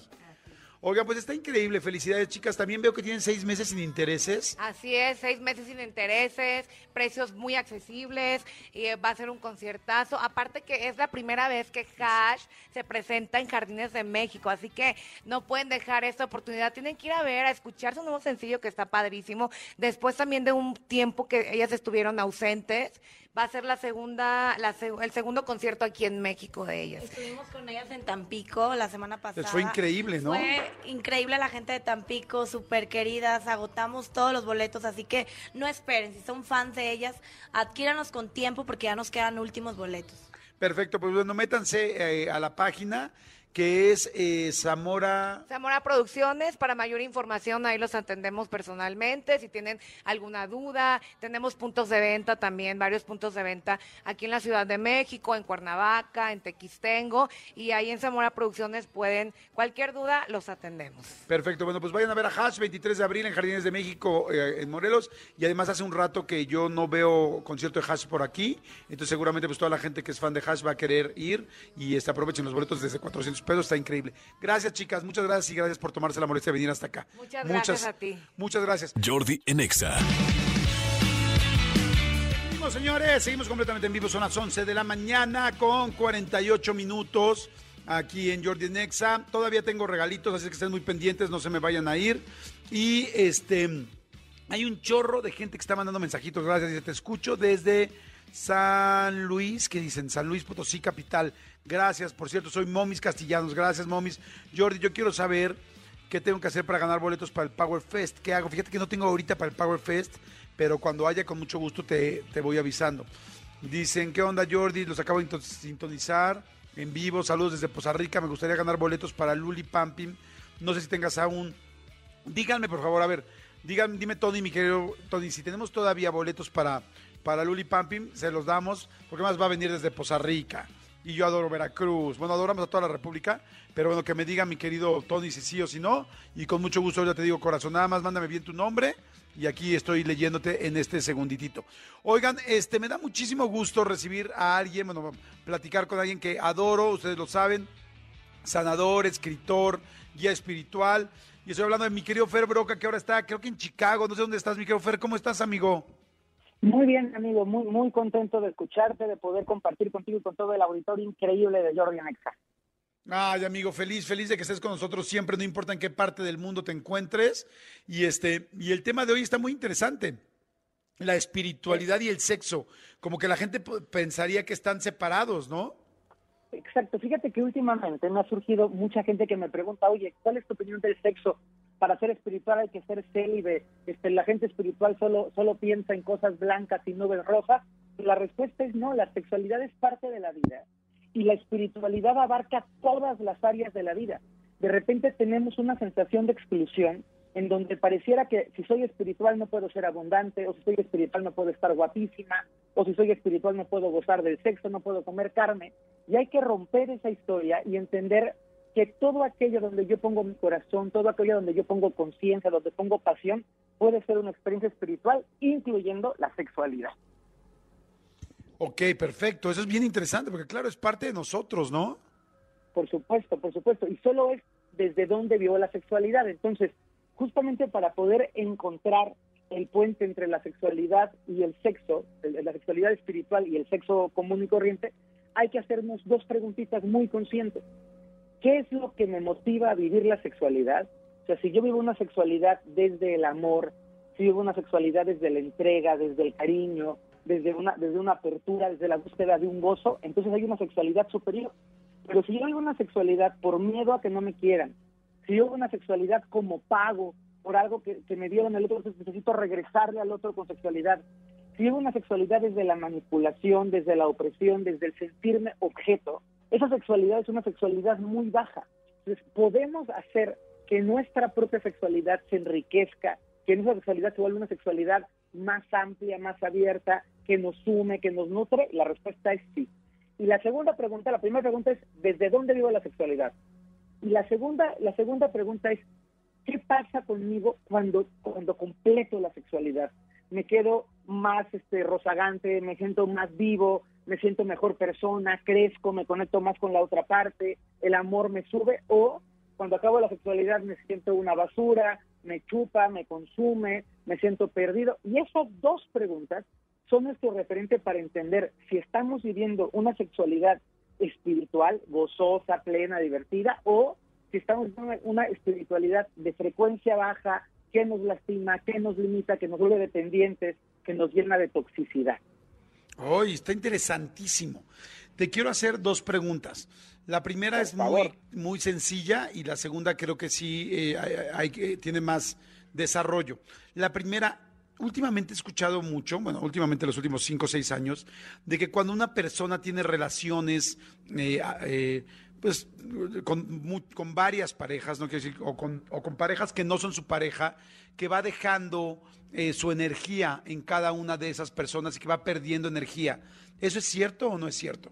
Oigan, pues está increíble, felicidades chicas. También veo que tienen seis meses sin intereses. Así es, seis meses sin intereses, precios muy accesibles, y eh, va a ser un conciertazo. Aparte que es la primera vez que Hash se presenta en Jardines de México, así que no pueden dejar esta oportunidad. Tienen que ir a ver, a escuchar su nuevo sencillo que está padrísimo. Después también de un tiempo que ellas estuvieron ausentes, va a ser la segunda, la seg- el segundo concierto aquí en México de ellas. Estuvimos con ellas en Tampico la semana pasada. Les fue increíble, ¿no? Fue increíble la gente de Tampico, súper queridas, agotamos todos los boletos, así que no esperen, si son fans de ellas, adquiéranos con tiempo porque ya nos quedan últimos boletos. Perfecto, pues bueno, métanse eh, a la página que es eh, Zamora. Zamora Producciones, para mayor información ahí los atendemos personalmente, si tienen alguna duda, tenemos puntos de venta también, varios puntos de venta aquí en la Ciudad de México, en Cuernavaca, en Tequistengo, y ahí en Zamora Producciones pueden, cualquier duda, los atendemos. Perfecto, bueno, pues vayan a ver a Hash 23 de abril en Jardines de México, eh, en Morelos, y además hace un rato que yo no veo concierto de Hash por aquí, entonces seguramente pues toda la gente que es fan de Hash va a querer ir y este, aprovechen los boletos desde 400 pesos, está increíble. Gracias chicas, muchas gracias y gracias por tomarse la molestia de venir hasta acá. Muchas gracias a ti. Muchas gracias. Jordi en Exa. Seguimos, señores, seguimos completamente en vivo, son las 11 de la mañana con 48 minutos aquí en Jordi Nexa. Todavía tengo regalitos, así que estén muy pendientes, no se me vayan a ir. Y este, hay un chorro de gente que está mandando mensajitos, gracias, dice, te escucho desde San Luis, que dicen? San Luis Potosí, capital. Gracias, por cierto, soy Momis Castellanos, gracias Momis. Jordi, yo quiero saber qué tengo que hacer para ganar boletos para el Power Fest. ¿Qué hago? Fíjate que no tengo ahorita para el Power Fest, pero cuando haya con mucho gusto te, te voy avisando. Dicen, ¿qué onda Jordi? Los acabo de into- sintonizar en vivo. Saludos desde Poza Rica. Me gustaría ganar boletos para Luli Pampim. No sé si tengas aún. Díganme, por favor, a ver. Díganme, dime, Tony, mi querido Tony, si tenemos todavía boletos para, para Luli Pampim, se los damos, porque más va a venir desde Poza Rica. Y yo adoro Veracruz. Bueno, adoramos a toda la República, pero bueno, que me diga mi querido Tony si sí o si no. Y con mucho gusto ya te digo, corazón, nada más mándame bien tu nombre. Y aquí estoy leyéndote en este segunditito. Oigan, este, me da muchísimo gusto recibir a alguien, bueno, platicar con alguien que adoro, ustedes lo saben, sanador, escritor, guía espiritual. Y estoy hablando de mi querido Fer Broca, que ahora está, creo que en Chicago, no sé dónde estás, mi querido Fer, ¿cómo estás, amigo? Muy bien, amigo, muy muy contento de escucharte, de poder compartir contigo y con todo el auditorio increíble de Jordi Nexa. Ay, amigo, feliz, feliz de que estés con nosotros siempre, no importa en qué parte del mundo te encuentres. Y este, y el tema de hoy está muy interesante. La espiritualidad y el sexo. Como que la gente pensaría que están separados, ¿no? Exacto, fíjate que últimamente me ha surgido mucha gente que me pregunta, oye, ¿cuál es tu opinión del sexo? Para ser espiritual hay que ser célibe, este, la gente espiritual solo, solo piensa en cosas blancas y nubes rojas. La respuesta es no, la sexualidad es parte de la vida y la espiritualidad abarca todas las áreas de la vida. De repente tenemos una sensación de exclusión en donde pareciera que si soy espiritual no puedo ser abundante, o si soy espiritual no puedo estar guapísima, o si soy espiritual no puedo gozar del sexo, no puedo comer carne. Y hay que romper esa historia y entender que todo aquello donde yo pongo mi corazón, todo aquello donde yo pongo conciencia, donde pongo pasión, puede ser una experiencia espiritual, incluyendo la sexualidad. Ok, perfecto. Eso es bien interesante porque claro, es parte de nosotros, ¿no? Por supuesto, por supuesto. Y solo es desde dónde vio la sexualidad. Entonces, justamente para poder encontrar el puente entre la sexualidad y el sexo, la sexualidad espiritual y el sexo común y corriente, hay que hacernos dos preguntitas muy conscientes. ¿Qué es lo que me motiva a vivir la sexualidad? O sea, si yo vivo una sexualidad desde el amor, si vivo una sexualidad desde la entrega, desde el cariño, desde una, desde una apertura, desde la búsqueda de un gozo, entonces hay una sexualidad superior. Pero si yo vivo una sexualidad por miedo a que no me quieran, si yo vivo una sexualidad como pago por algo que, me dieron el otro, entonces necesito regresarle al otro con sexualidad. Si vivo una sexualidad desde la manipulación, desde la opresión, desde el sentirme objeto, sexualidad es una sexualidad muy baja. Entonces, podemos hacer que nuestra propia sexualidad se enriquezca, que nuestra sexualidad se vuelva una sexualidad más amplia, más abierta, que nos sume, que nos nutre. La respuesta es sí. Y la segunda pregunta, la primera pregunta es, ¿desde dónde vivo la sexualidad? Y la segunda, la segunda pregunta es, ¿qué pasa conmigo cuando, cuando completo la sexualidad? Me quedo más este, rozagante, me siento más vivo, me siento mejor persona, crezco, me conecto más con la otra parte, el amor me sube, o cuando acabo la sexualidad me siento una basura, me chupa, me consume, me siento perdido. Y esas dos preguntas son nuestro referente para entender si estamos viviendo una sexualidad espiritual, gozosa, plena, divertida, o si estamos viviendo una espiritualidad de frecuencia baja, que nos lastima, que nos limita, que nos vuelve dependientes, que nos llena de toxicidad. Hoy está interesantísimo. Te quiero hacer dos preguntas. La primera es muy, muy sencilla y la segunda creo que sí eh, hay, tiene más desarrollo. La primera, últimamente he escuchado mucho, bueno, últimamente los últimos cinco o seis años, de que cuando una persona tiene relaciones, eh, eh, pues con, con, varias parejas, no quiero decir, o con, o con parejas que no son su pareja, que va dejando eh, su energía en cada una de esas personas y que va perdiendo energía. ¿Eso es cierto o no es cierto?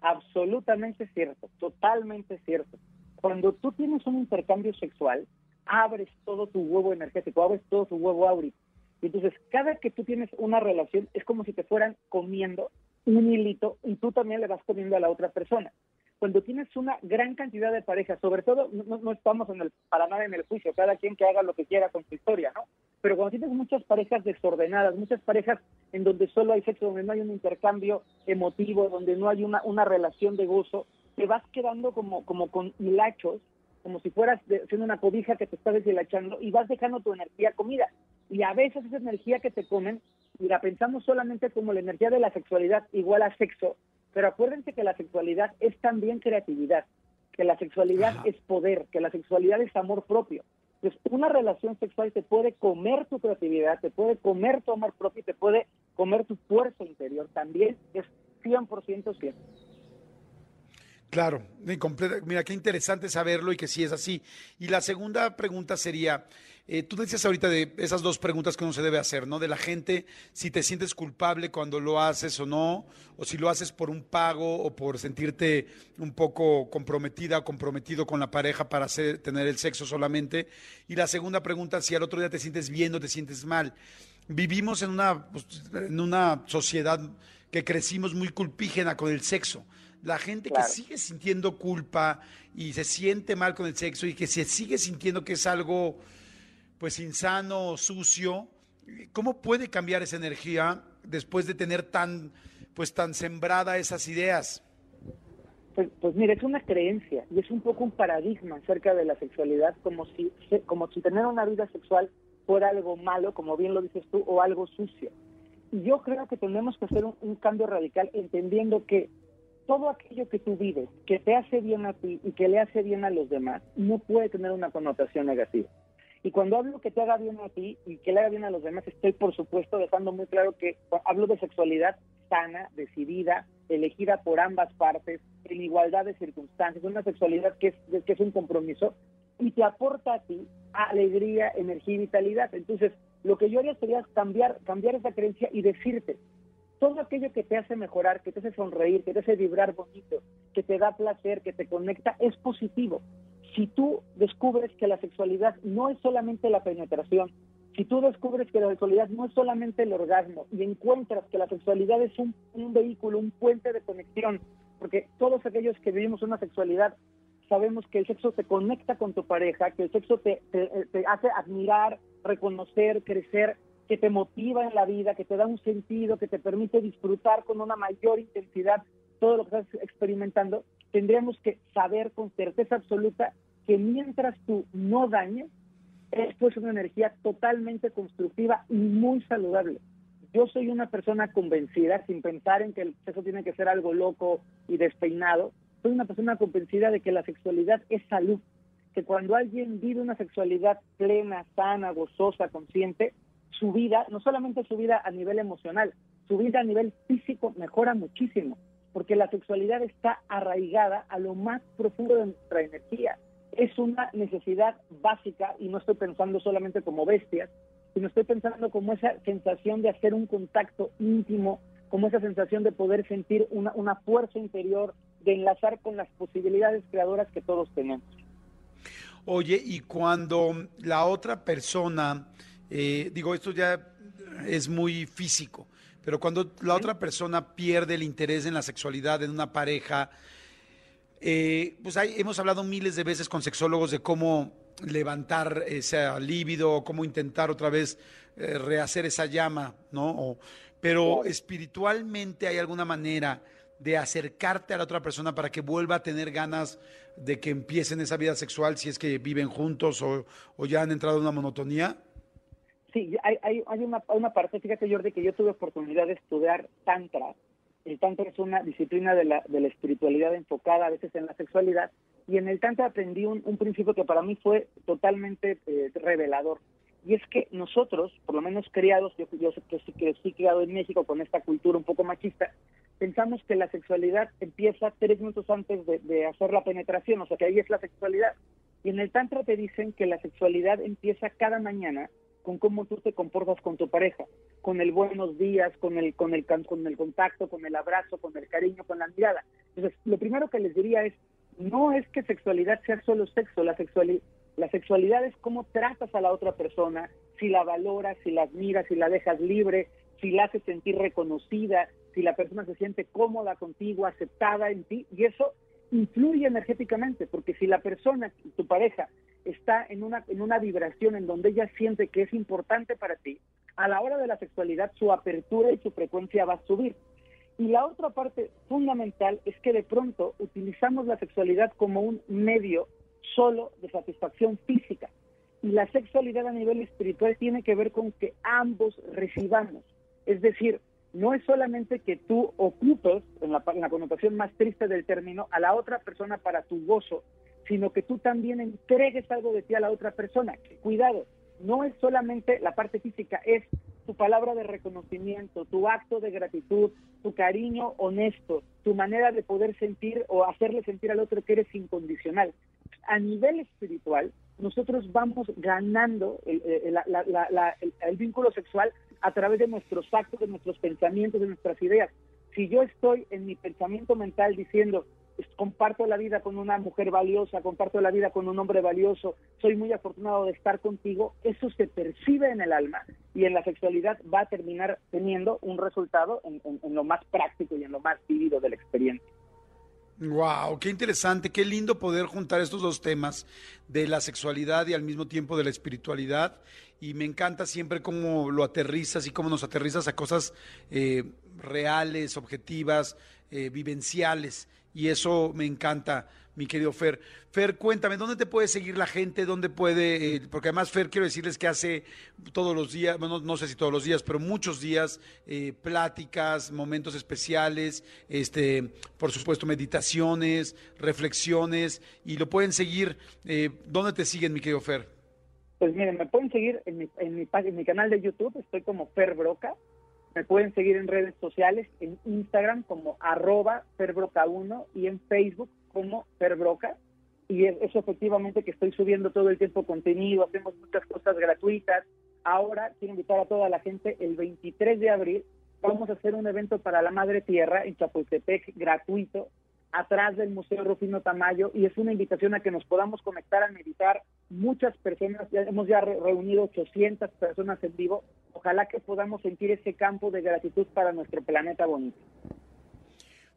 Absolutamente cierto, totalmente cierto. Cuando tú tienes un intercambio sexual, abres todo tu huevo energético, abres todo tu huevo áurico. Entonces, cada que tú tienes una relación, es como si te fueran comiendo un hilito y tú también le vas comiendo a la otra persona cuando tienes una gran cantidad de parejas, sobre todo no, estamos en el, para nada en el juicio, cada quien que haga lo que quiera con su historia, ¿no? Pero cuando tienes muchas parejas desordenadas, muchas parejas en donde solo hay sexo, donde no hay un intercambio emotivo, donde no hay una, una relación de gozo, te vas quedando como, como con hilachos, como si fueras siendo una cobija que te estás deshilachando y vas dejando tu energía comida. Y a veces esa energía que te comen, y la pensamos solamente como la energía de la sexualidad igual a sexo, pero acuérdense que la sexualidad es también creatividad, que la sexualidad es poder, que la sexualidad es amor propio. Entonces, una relación sexual te puede comer tu creatividad, te puede comer tu amor propio, te puede comer tu fuerza interior. También es 100% cierto. Claro, mira, qué interesante saberlo y que sí es así. Y la segunda pregunta sería, eh, tú decías ahorita de esas dos preguntas que uno se debe hacer, ¿no? De la gente, si te sientes culpable cuando lo haces o no, o si lo haces por un pago o por sentirte un poco comprometida o comprometido con la pareja para hacer, tener el sexo solamente. Y la segunda pregunta, si al otro día te sientes bien o te sientes mal. Vivimos en una, pues, en una sociedad que crecimos muy culpígena con el sexo la gente que sigue sintiendo culpa y se siente mal con el sexo y que se sigue sintiendo que es algo pues insano, sucio, ¿cómo puede cambiar esa energía después de tener tan pues tan sembrada esas ideas? Pues, pues mira, es una creencia y es un poco un paradigma acerca de la sexualidad, como si, como si tener una vida sexual fuera algo malo, como bien lo dices tú, o algo sucio. Y yo creo que tenemos que hacer un cambio radical entendiendo que todo aquello que tú vives, que te hace bien a ti y que le hace bien a los demás, no puede tener una connotación negativa. Y cuando hablo que te haga bien a ti y que le haga bien a los demás, estoy por supuesto dejando muy claro que hablo de sexualidad sana, decidida, elegida por ambas partes, en igualdad de circunstancias, una sexualidad que es, un compromiso y te aporta a ti alegría, energía y vitalidad. Entonces, lo que yo haría sería cambiar, cambiar esa creencia y decirte, todo aquello que te hace mejorar, que te hace sonreír, que te hace vibrar bonito, que te da placer, que te conecta, es positivo. Si tú descubres que la sexualidad no es solamente la penetración, si tú descubres que la sexualidad no es solamente el orgasmo y encuentras que la sexualidad es un, vehículo, un puente de conexión, porque todos aquellos que vivimos una sexualidad sabemos que el sexo te conecta con tu pareja, que el sexo te, te, hace admirar, reconocer, crecer, que te motiva en la vida, que te da un sentido, que te permite disfrutar con una mayor intensidad todo lo que estás experimentando, tendríamos que saber con certeza absoluta que mientras tú no dañes, esto es una energía totalmente constructiva y muy saludable. Yo soy una persona convencida, sin pensar en que el sexo tiene que ser algo loco y despeinado, soy una persona convencida de que la sexualidad es salud, que cuando alguien vive una sexualidad plena, sana, gozosa, consciente, su vida, no solamente su vida a nivel emocional, su vida a nivel físico mejora muchísimo, porque la sexualidad está arraigada a lo más profundo de nuestra energía es una necesidad básica y no estoy pensando solamente como bestias, sino estoy pensando como esa sensación de hacer un contacto íntimo, como esa sensación de poder sentir una, fuerza interior, de enlazar con las posibilidades creadoras que todos tenemos. Oye, y cuando la otra persona, eh, digo, esto ya es muy físico, pero cuando la otra persona pierde el interés en la sexualidad en una pareja, eh, pues hemos hablado miles de veces con sexólogos de cómo levantar ese líbido, cómo intentar otra vez eh, rehacer esa llama, ¿no? pero espiritualmente hay alguna manera de acercarte a la otra persona para que vuelva a tener ganas de que empiecen esa vida sexual si es que viven juntos o, ya han entrado en una monotonía? Sí, hay, hay, hay una, una parte, fíjate Jordi, que yo tuve oportunidad de estudiar Tantra el Tantra es una disciplina de la, de la espiritualidad enfocada a veces en la sexualidad. Y en el Tantra aprendí un, principio que para mí fue totalmente eh, revelador. Y es que nosotros, por lo menos criados, yo, yo que sí que estoy criado en México con esta cultura un poco machista, pensamos que la sexualidad empieza tres minutos antes de, de hacer la penetración, o sea que ahí es la sexualidad. Y en el Tantra te dicen que la sexualidad empieza cada mañana con cómo tú te comportas con tu pareja, con el buenos días, con el, con el, con el contacto, con el abrazo, con el cariño, con la mirada. Entonces, lo primero que les diría es, no es que sexualidad sea solo sexo, la, sexualidad la sexualidad es cómo tratas a la otra persona, si la valoras, si la admiras, si la dejas libre, si la haces sentir reconocida, si la persona se siente cómoda contigo, aceptada en ti, y eso influye energéticamente, porque si la persona, tu pareja, está en una, en una vibración en donde ella siente que es importante para ti, a la hora de la sexualidad su apertura y su frecuencia va a subir. Y la otra parte fundamental es que de pronto utilizamos la sexualidad como un medio solo de satisfacción física. Y la sexualidad a nivel espiritual tiene que ver con que ambos recibamos. Es decir, no es solamente que tú ocupes, en la, en la connotación más triste del término, a la otra persona para tu gozo, sino que tú también entregues algo de ti a la otra persona. Cuidado, no es solamente la parte física, es tu palabra de reconocimiento, tu acto de gratitud, tu cariño honesto, tu manera de poder sentir o hacerle sentir al otro que eres incondicional. A nivel espiritual, nosotros vamos ganando el, el vínculo sexual a través de nuestros actos, de nuestros pensamientos, de nuestras ideas. Si yo estoy en mi pensamiento mental diciendo, comparto la vida con una mujer valiosa, comparto la vida con un hombre valioso, soy muy afortunado de estar contigo, eso se percibe en el alma y en la sexualidad va a terminar teniendo un resultado en, lo más práctico y en lo más vivido de la experiencia. Wow, qué interesante, qué lindo poder juntar estos dos temas de la sexualidad y al mismo tiempo de la espiritualidad. Y me encanta siempre cómo lo aterrizas y cómo nos aterrizas a cosas eh, reales, objetivas, eh, vivenciales y eso me encanta, mi querido Fer. Fer, cuéntame, ¿dónde te puede seguir la gente? ¿Dónde puede? Eh, porque además, Fer, quiero decirles que hace todos los días, bueno, no sé si todos los días, pero muchos días, eh, pláticas, momentos especiales, este, por supuesto, meditaciones, reflexiones, y lo pueden seguir. Eh, ¿Dónde te siguen, mi querido Fer? Pues miren, me pueden seguir en mi, en mi, en mi canal de YouTube, estoy como Fer Broca. Me pueden seguir en redes sociales, en Instagram como arroba ferbroca1 y en Facebook como ferbroca. Y es, efectivamente que estoy subiendo todo el tiempo contenido, hacemos muchas cosas gratuitas. Ahora quiero invitar a toda la gente el 23 de abril. Vamos a hacer un evento para la Madre Tierra en Chapultepec gratuito atrás del Museo Rufino Tamayo y es una invitación a que nos podamos conectar a meditar muchas personas, ya hemos ya re- reunido 800 personas en vivo, ojalá que podamos sentir ese campo de gratitud para nuestro planeta bonito.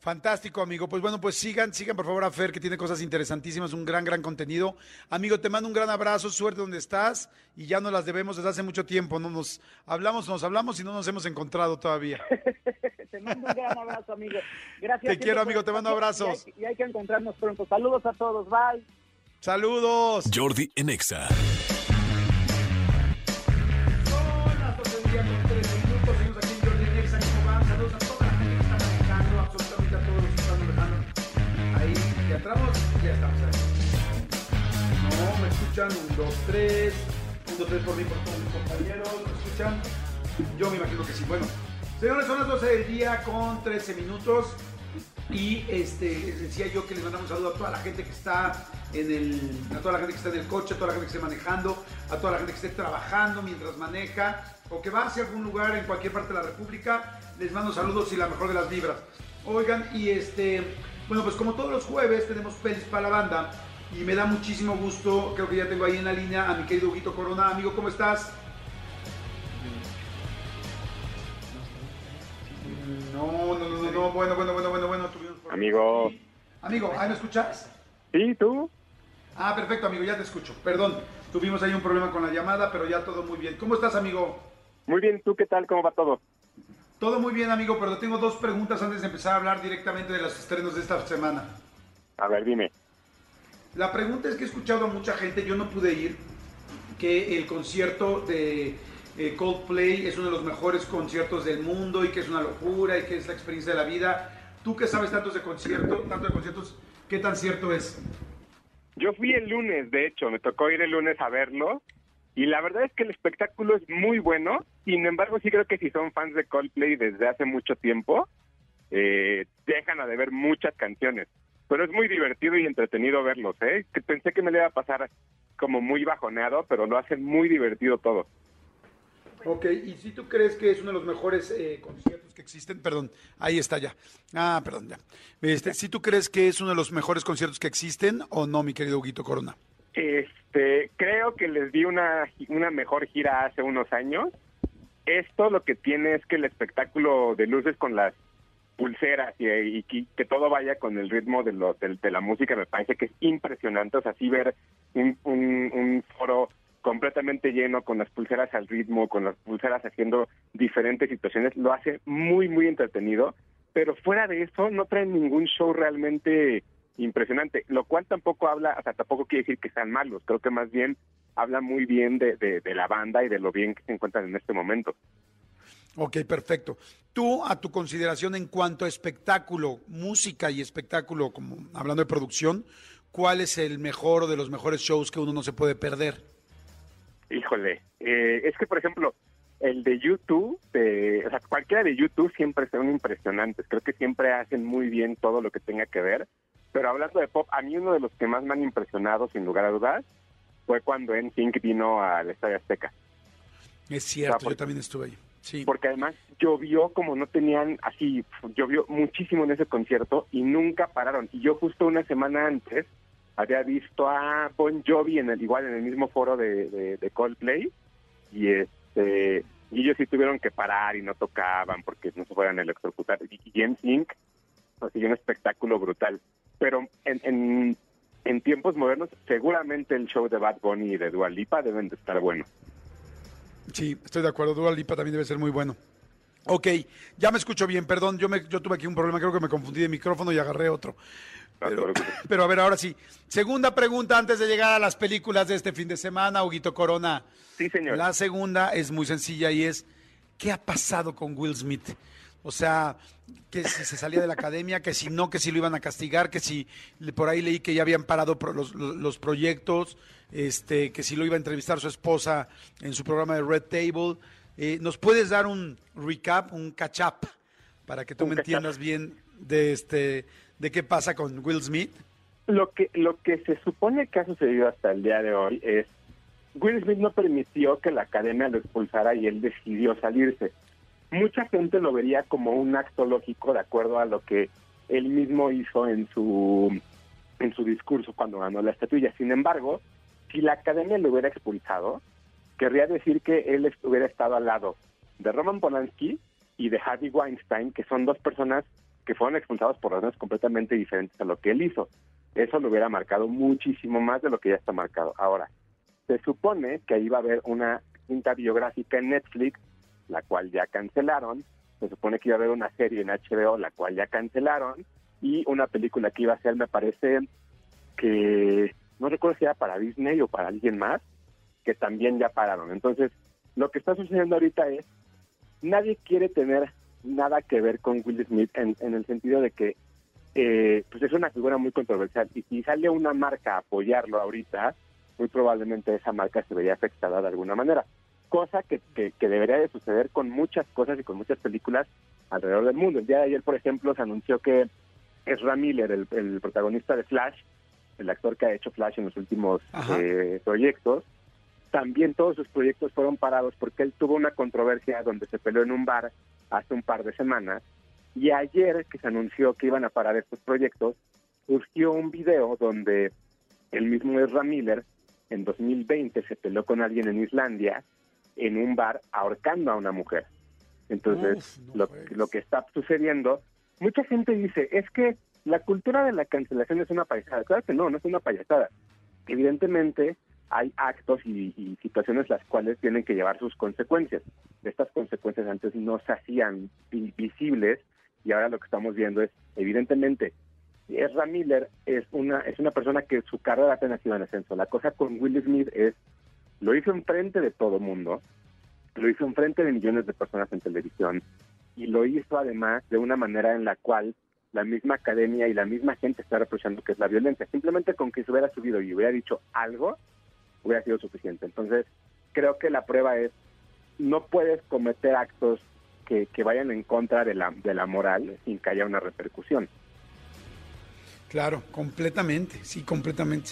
Fantástico, amigo. Pues bueno, pues sigan, sigan por favor a Fer, que tiene cosas interesantísimas, un gran, gran contenido. Amigo, te mando un gran abrazo, suerte donde estás, y ya no las debemos desde hace mucho tiempo. No nos hablamos, nos hablamos y no nos hemos encontrado todavía. te mando un gran abrazo, amigo. Gracias. Te quiero, amigo, te mando abrazos. Y hay, y hay que encontrarnos pronto. Saludos a todos, bye. Saludos. Jordi en entramos, ya estamos ahí. No, me escuchan. Un, dos, tres. Un, dos, tres por mí, por todos mis compañeros. ¿Me escuchan? Yo me imagino que sí. Bueno, señores, son las 12 del día con 13 minutos. Y este, les decía yo que les mandamos un saludo a toda la gente que está en el, a toda la gente que está en el coche, a toda la gente que esté manejando, a toda la gente que esté trabajando mientras maneja o que va hacia algún lugar en cualquier parte de la República. Les mando saludos y la mejor de las vibras. Oigan, y este, bueno, pues como todos los jueves tenemos pelis para la banda y me da muchísimo gusto, creo que ya tengo ahí en la línea a mi querido Huguito Corona. Amigo, ¿cómo estás? No, no, no, no, no, bueno, bueno, bueno, bueno, bueno. Amigo. aquí. Amigo, ¿ahí me escuchas? Sí, tú. Ah, perfecto, amigo, ya te escucho. Perdón, tuvimos ahí un problema con la llamada, pero ya todo muy bien. ¿Cómo estás, amigo? Muy bien, ¿tú qué tal? ¿Cómo va todo? Todo muy bien, amigo, pero tengo dos preguntas antes de empezar a hablar directamente de los estrenos de esta semana. A ver, dime. La pregunta es que he escuchado a mucha gente, yo no pude ir, que el concierto de eh, Coldplay es uno de los mejores conciertos del mundo y que es una locura y que es la experiencia de la vida. Tú que sabes tantos de concierto, tanto de conciertos, ¿qué tan cierto es? Yo fui el lunes, de hecho, me tocó ir el lunes a verlo. Y la verdad es que el espectáculo es muy bueno. Sin embargo, sí creo que si son fans de Coldplay desde hace mucho tiempo, eh, dejan a de ver muchas canciones. Pero es muy divertido y entretenido verlos, ¿eh? Pensé que me le iba a pasar como muy bajoneado, pero lo hacen muy divertido todo. Ok, y si tú crees que es uno de los mejores eh, conciertos que existen, perdón, ahí está ya. Ah, perdón, ya. Este, si tú crees que es uno de los mejores conciertos que existen o no, mi querido Huguito Corona. Este, creo que les di una, una mejor gira hace unos años. Esto lo que tiene es que el espectáculo de luces con las pulseras y, que todo vaya con el ritmo de, lo, de, de la música me parece que es impresionante. O sea, sí ver un, un, un foro completamente lleno con las pulseras al ritmo, con las pulseras haciendo diferentes situaciones, lo hace muy, muy entretenido. Pero fuera de eso, no traen ningún show realmente impresionante, lo cual tampoco habla, o sea, tampoco quiere decir que sean malos, creo que más bien habla muy bien de, de, de la banda y de lo bien que se encuentran en este momento. Ok, perfecto. Tú, a tu consideración en cuanto a espectáculo, música y espectáculo, como hablando de producción, ¿cuál es el mejor o de los mejores shows que uno no se puede perder? Híjole, eh, es que por ejemplo, el de YouTube, o sea, cualquiera de YouTube siempre son impresionantes, creo que siempre hacen muy bien todo lo que tenga que ver, pero hablando de pop, a mí uno de los que más me han impresionado, sin lugar a dudas, fue cuando NSYNC vino al Estadio Azteca. Es cierto, yo también estuve ahí. Sí. Porque además llovió como no tenían así, llovió muchísimo en ese concierto y nunca pararon. Y yo justo una semana antes había visto a Bon Jovi en el igual en el mismo foro de, de, de Coldplay y este y ellos sí tuvieron que parar y no tocaban porque no se fueran a electrocutar. Y, y en Sync así un espectáculo brutal. Pero en, en, en tiempos modernos seguramente el show de Bad Bunny y de Dua Lipa deben de estar buenos. Sí, estoy de acuerdo. Dua Lipa también debe ser muy bueno. Ok, ya me escucho bien, perdón, yo, me, yo tuve aquí un problema, creo que me confundí de micrófono y agarré otro. Pero, pero a ver, ahora sí. Segunda pregunta antes de llegar a las películas de este fin de semana, Huguito Corona. Sí, señor. La segunda es muy sencilla y es, ¿qué ha pasado con Will Smith? O sea, que si se salía de la academia, que si no, que si lo iban a castigar, que si por ahí leí que ya habían parado pro- los, los- proyectos, este, que si lo iba a entrevistar su esposa en su programa de Red Table. Eh, ¿Nos puedes dar un recap, un catch up, para que tú Un me entiendas bien de este, de qué pasa con Will Smith? Lo que, lo que se supone que ha sucedido hasta el día de hoy es Will Smith no permitió que la academia lo expulsara y él decidió salirse. Mucha gente lo vería como un acto lógico de acuerdo a lo que él mismo hizo en su en su discurso cuando ganó la estatuilla. Sin embargo, si la academia lo hubiera expulsado, querría decir que él hubiera estado al lado de Roman Polanski y de Harvey Weinstein, que son dos personas que fueron expulsados por razones completamente diferentes a lo que él hizo. Eso lo hubiera marcado muchísimo más de lo que ya está marcado. Ahora, se supone que iba a haber una cinta biográfica en Netflix, la cual ya cancelaron. Se supone que iba a haber una serie en HBO, la cual ya cancelaron. Y una película que iba a ser, me parece, que no recuerdo si era para Disney o para alguien más, que también ya pararon. Entonces, lo que está sucediendo ahorita es, nadie quiere tener nada que ver con Will Smith en, en el sentido de que eh, pues es una figura muy controversial y si sale una marca a apoyarlo ahorita, muy probablemente esa marca se vería afectada de alguna manera. Cosa que, que, que debería de suceder con muchas cosas y con muchas películas alrededor del mundo. El día de ayer, por ejemplo, se anunció que Ezra Miller, el, el protagonista de Flash, el actor que ha hecho Flash en los últimos eh, proyectos, también todos sus proyectos fueron parados porque él tuvo una controversia donde se peleó en un bar hace un par de semanas y ayer que se anunció que iban a parar estos proyectos, surgió un video donde el mismo Ezra Miller en 2020 se peleó con alguien en Islandia en un bar ahorcando a una mujer. Entonces, Uf, no lo, que está sucediendo, mucha gente dice, es que la cultura de la cancelación es una payasada. Claro que no, no es una payasada. Evidentemente, hay actos y, y situaciones las cuales tienen que llevar sus consecuencias. Estas consecuencias antes no se hacían vi- visibles y ahora lo que estamos viendo es, evidentemente, Ezra Miller es una es una persona que su carrera apenas iba en ascenso. La cosa con Will Smith es, lo hizo enfrente de todo mundo, lo hizo enfrente de millones de personas en televisión y lo hizo además de una manera en la cual la misma academia y la misma gente está reprochando que es la violencia. Simplemente con que se hubiera subido y hubiera dicho algo, hubiera sido suficiente. Entonces, creo que la prueba es, no puedes cometer actos que, que vayan en contra de la, de la moral sin que haya una repercusión. Claro, completamente, sí, completamente.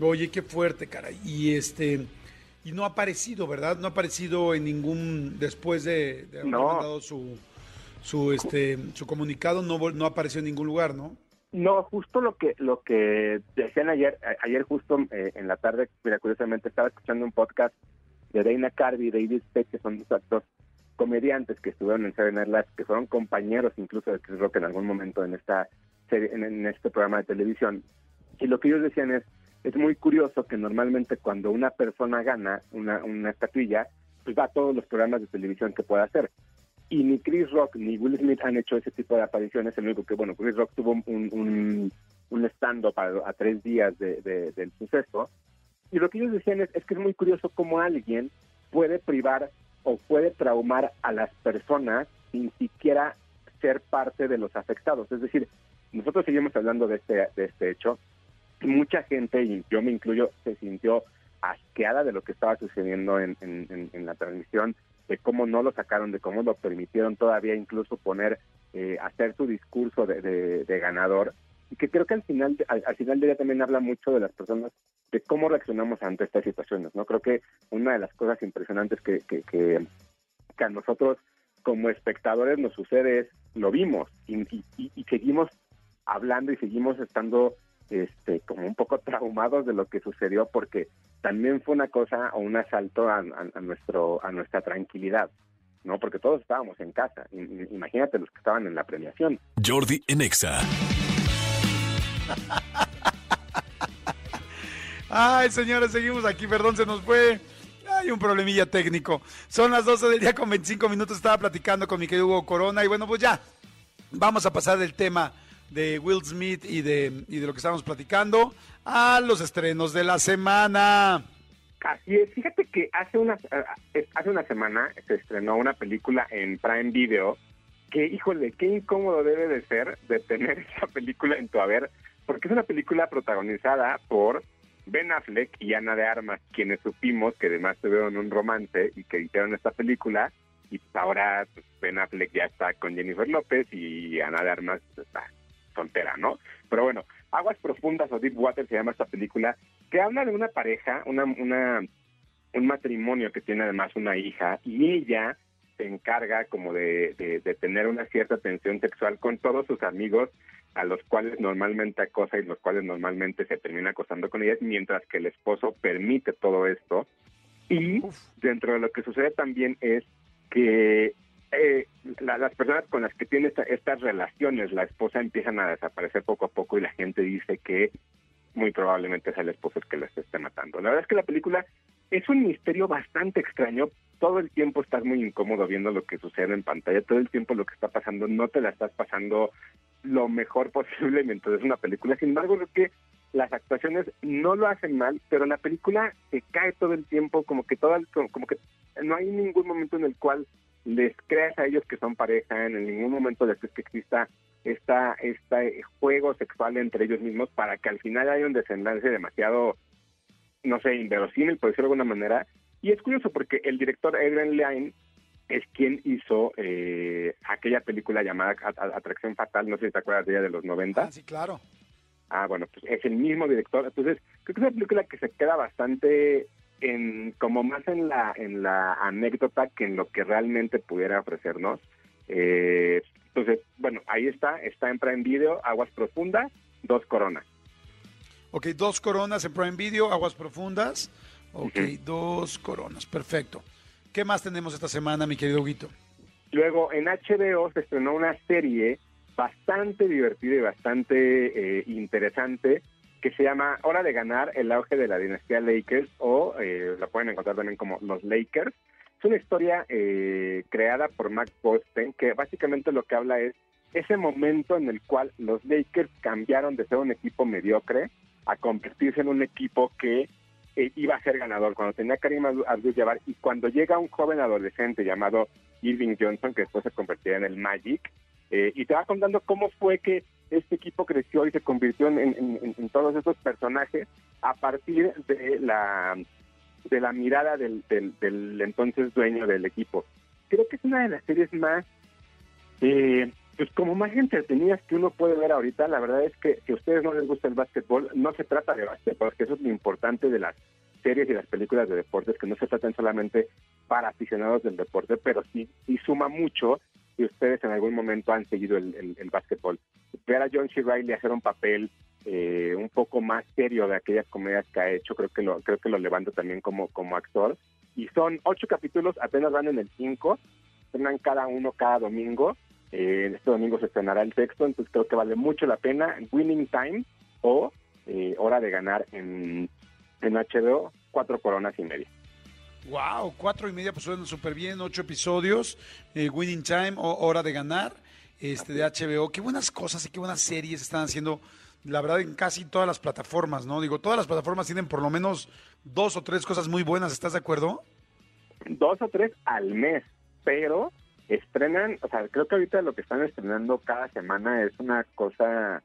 Oye, qué fuerte, cara. Y este, y no ha aparecido, ¿verdad? No ha aparecido en ningún, después de, de haber No. mandado su, su, este, su comunicado, no, no apareció en ningún lugar, ¿no? No, justo lo que lo que decían ayer, ayer justo eh, en la tarde, mira, curiosamente estaba escuchando un podcast de Dana Carvey y David Spade, que son dos actores comediantes que estuvieron en Saturday Night Live, que fueron compañeros incluso de Chris Rock en algún momento en esta serie, en, en este programa de televisión. Y lo que ellos decían es, es muy curioso que normalmente cuando una persona gana una, una estatuilla, pues va a todos los programas de televisión que pueda hacer y ni Chris Rock ni Will Smith han hecho ese tipo de apariciones. El único que, bueno, Chris Rock tuvo un, un, un stand-up a, a tres días de- de- del suceso. Y lo que ellos decían es, es que es muy curioso cómo alguien puede privar o puede traumar a las personas sin siquiera ser parte de los afectados. Es decir, nosotros seguimos hablando de este, de este hecho. Mucha gente, y yo me incluyo, se sintió asqueada de lo que estaba sucediendo en, la transmisión, de cómo no lo sacaron, de cómo lo permitieron todavía incluso poner, eh, hacer su discurso de, de- ganador, y que creo que al final, al, al final del día también habla mucho de las personas, de cómo reaccionamos ante estas situaciones, ¿no? Creo que una de las cosas impresionantes que, que, que, que a nosotros como espectadores nos sucede es, lo vimos, y- y- y seguimos hablando y seguimos estando este como un poco traumados de lo que sucedió porque también fue una cosa o un asalto a, a- a nuestro a nuestra tranquilidad no porque todos estábamos en casa imagínate los que estaban en la premiación Jordi en Exa. Ay, señores, seguimos aquí, perdón, se nos fue. Hay un problemilla técnico. Son las 12 del día con 25 minutos. Estaba platicando con mi querido Hugo Corona y bueno, pues ya. Vamos a pasar del tema de Will Smith y de, y de lo que estábamos platicando a los estrenos de la semana. Así es, fíjate que hace una, eh, hace una semana se estrenó una película en Prime Video que, híjole, qué incómodo debe de ser de tener esta película en tu haber, porque es una película protagonizada por Ben Affleck y Ana de Armas, quienes supimos que además tuvieron un romance y que hicieron esta película, y ahora pues, Ben Affleck ya está con Jennifer López y Ana de Armas está soltera, ¿no? Pero bueno, Aguas Profundas o Deep Water se llama esta película, que habla de una pareja, una, una, un matrimonio que tiene además una hija, y ella se encarga como de, de, de tener una cierta tensión sexual con todos sus amigos a los cuales normalmente acosa y los cuales normalmente se termina acosando con ellas, mientras que el esposo permite todo esto. Y dentro de lo que sucede también es que eh, la- las personas con las que tiene esta- estas relaciones, la esposa empiezan a desaparecer poco a poco y la gente dice que muy probablemente es el esposo el que la esté matando. La verdad es que la película es un misterio bastante extraño. Todo el tiempo estás muy incómodo viendo lo que sucede en pantalla. Todo el tiempo lo que está pasando no te la estás pasando lo mejor posible mientras es una película. Sin embargo, creo que las actuaciones no lo hacen mal, pero la película se cae todo el tiempo, como que todo como que no hay ningún momento en el cual les creas a ellos que son pareja, en ningún momento les crees que exista esta, este juego sexual entre ellos mismos para que al final haya un desenlace demasiado, no sé, inverosímil, por decirlo de alguna manera. Y es curioso porque el director Adrian Lyne es quien hizo eh, aquella película llamada Atracción Fatal, no sé si te acuerdas de ella, de los 90. Ah, sí, claro. Ah, bueno, pues es el mismo director. Entonces, creo que es una película que se queda bastante en como más en la en la anécdota que en lo que realmente pudiera ofrecernos. Eh, entonces, bueno, ahí está, está en Prime Video, Aguas Profundas, dos coronas. Ok, dos coronas en Prime Video, Aguas Profundas. Ok, dos coronas, perfecto. ¿Qué más tenemos esta semana, mi querido Huguito? Luego, en HBO se estrenó una serie bastante divertida y bastante eh, interesante que se llama Hora de ganar, el auge de la dinastía Lakers, o eh, la pueden encontrar también como Los Lakers. Es una historia eh, creada por Mac Boston que básicamente lo que habla es ese momento en el cual los Lakers cambiaron de ser un equipo mediocre a convertirse en un equipo que eh, iba a ser ganador, cuando tenía Karim Abdu- Abdul-Jabbar y cuando llega un joven adolescente llamado Irving Johnson, que después se convertirá en el Magic, eh, y te va contando cómo fue que este equipo creció y se convirtió en, todos esos personajes a partir de la de la mirada del entonces dueño del equipo. Creo que es una de las series más eh, pues como más entretenidas que uno puede ver ahorita, la verdad es que si a ustedes no les gusta el básquetbol, no se trata de básquetbol, que eso es lo importante de las series y las películas de deportes, que no se tratan solamente para aficionados del deporte, pero sí, sí suma mucho si ustedes en algún momento han seguido el, el, el básquetbol. Ver a John C. Reilly hacer un papel eh, un poco más serio de aquellas comedias que ha hecho, creo que lo, creo que lo levanta también como, como actor. Y son ocho capítulos, apenas van en el cinco, estrenan cada uno cada domingo. Eh, este domingo se estrenará el sexto, entonces creo que vale mucho la pena. Winning Time o eh, Hora de Ganar en, en HBO, cuatro coronas y media. Wow, cuatro y media, pues suenan súper bien, ocho episodios, eh, Winning Time o Hora de Ganar, este de HBO. Qué buenas cosas y qué buenas series están haciendo, la verdad, en casi todas las plataformas, ¿no? Digo, todas las plataformas tienen por lo menos dos o tres cosas muy buenas, ¿estás de acuerdo? Dos o tres al mes, pero estrenan, o sea, creo que ahorita lo que están estrenando cada semana es una cosa,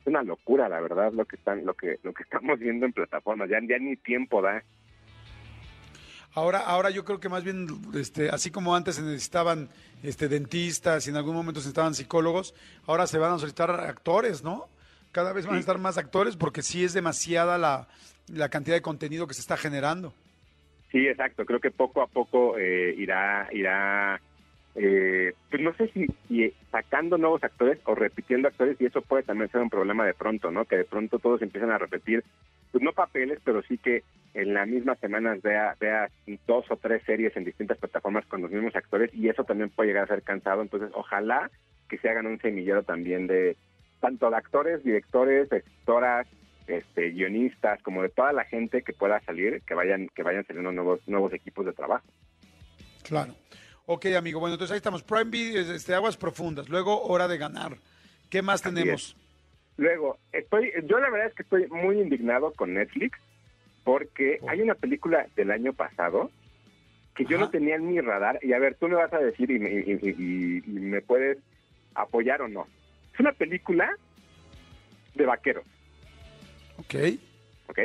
es una locura, la verdad, lo que están, lo que, lo que estamos viendo en plataformas, ya, ya ni tiempo da. Ahora, ahora yo creo que más bien, este, así como antes se necesitaban este, dentistas y en algún momento se necesitaban psicólogos, ahora se van a solicitar actores, ¿no? Cada vez van a estar más actores porque sí es demasiada la, la cantidad de contenido que se está generando. Sí, exacto. Creo que poco a poco eh, irá, irá, eh, pues no sé si, si sacando nuevos actores o repitiendo actores y eso puede también ser un problema de pronto, ¿no? Que de pronto todos empiezan a repetir, pues no papeles, pero sí que en las mismas semanas vea, vea dos o tres series en distintas plataformas con los mismos actores y eso también puede llegar a ser cansado. Entonces, ojalá que se hagan un semillero también de tanto de actores, directores, escritoras, este, guionistas, como de toda la gente que pueda salir, que vayan, que vayan saliendo nuevos, nuevos equipos de trabajo. Claro. Ok, amigo. Bueno, entonces ahí estamos. Prime Video, este, Aguas Profundas. Luego, Hora de Ganar. ¿Qué más tenemos? Luego, estoy, yo la verdad es que estoy muy indignado con Netflix porque hay una película del año pasado que yo no tenía en mi radar. Y a ver, tú me vas a decir y me, y- y- y- y me puedes apoyar o no. Es una película de vaqueros, Ok, ¿ok?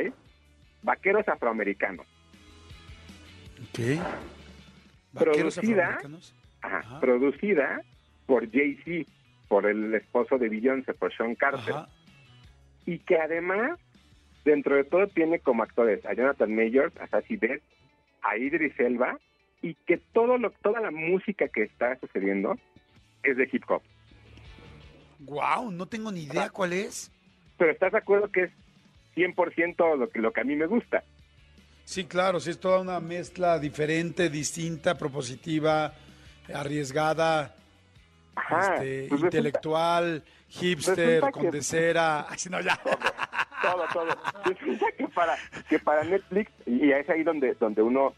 Vaqueros afroamericanos. ok. Producida, afroamericanos. ajá, Ajá. producida por Jay-Z, por el esposo de Beyoncé, por Sean Carter. Ajá. y que además, dentro de todo, tiene como actores a Jonathan Majors, a Sassy Beth, a Idris Elba, y que todo lo, toda la música que está sucediendo es de hip hop. Wow, no tengo ni idea cuál es. Pero ¿estás de acuerdo que es 100% lo que, lo que a mí me gusta? Sí, claro, sí es toda una mezcla diferente, distinta, propositiva, arriesgada, Ajá. este, pues resulta- intelectual, hipster, resulta con que- de cera. Ay, sí, no, ya. todo, todo. Resulta que para, que para Netflix, y es ahí donde, donde uno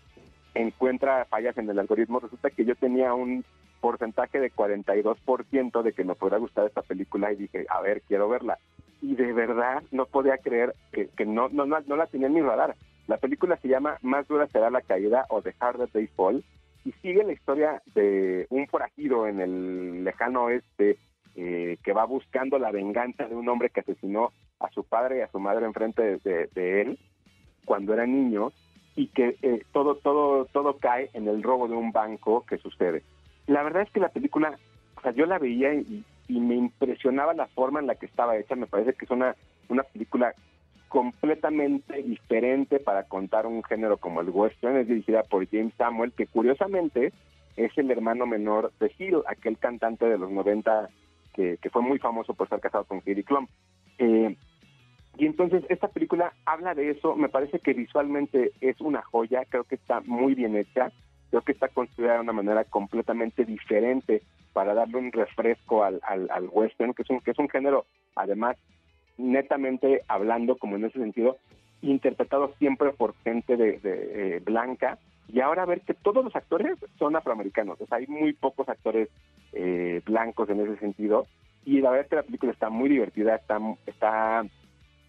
encuentra fallas en el algoritmo, resulta que yo tenía un porcentaje de 42% de que me podrá gustar esta película y dije, a ver, quiero verla. Y de verdad no podía creer que, que no, no, no, no la tenía en mi radar. La película se llama Más dura será la caída o The Harder They Fall y sigue la historia de un forajido en el lejano oeste eh, que va buscando la venganza de un hombre que asesinó a su padre y a su madre enfrente de, él cuando era niño y que eh, todo todo todo cae en el robo de un banco que sucede. La verdad es que la película, o sea, yo la veía y, y me impresionaba la forma en la que estaba hecha. Me parece que es una una película completamente diferente para contar un género como el western. Es dirigida por James Samuel, que curiosamente es el hermano menor de Hill, aquel cantante de los 90 que, fue muy famoso por estar casado con Heidi Klum. Eh, y entonces esta película habla de eso, me parece que visualmente es una joya, creo que está muy bien hecha, creo que está construida de una manera completamente diferente para darle un refresco al, al, al western, que es, un, que es un género, además, netamente hablando, como en ese sentido, interpretado siempre por gente de, eh, blanca, y ahora ver que todos los actores son afroamericanos, o hay muy pocos actores eh, blancos en ese sentido, y la verdad que la película está muy divertida, está, está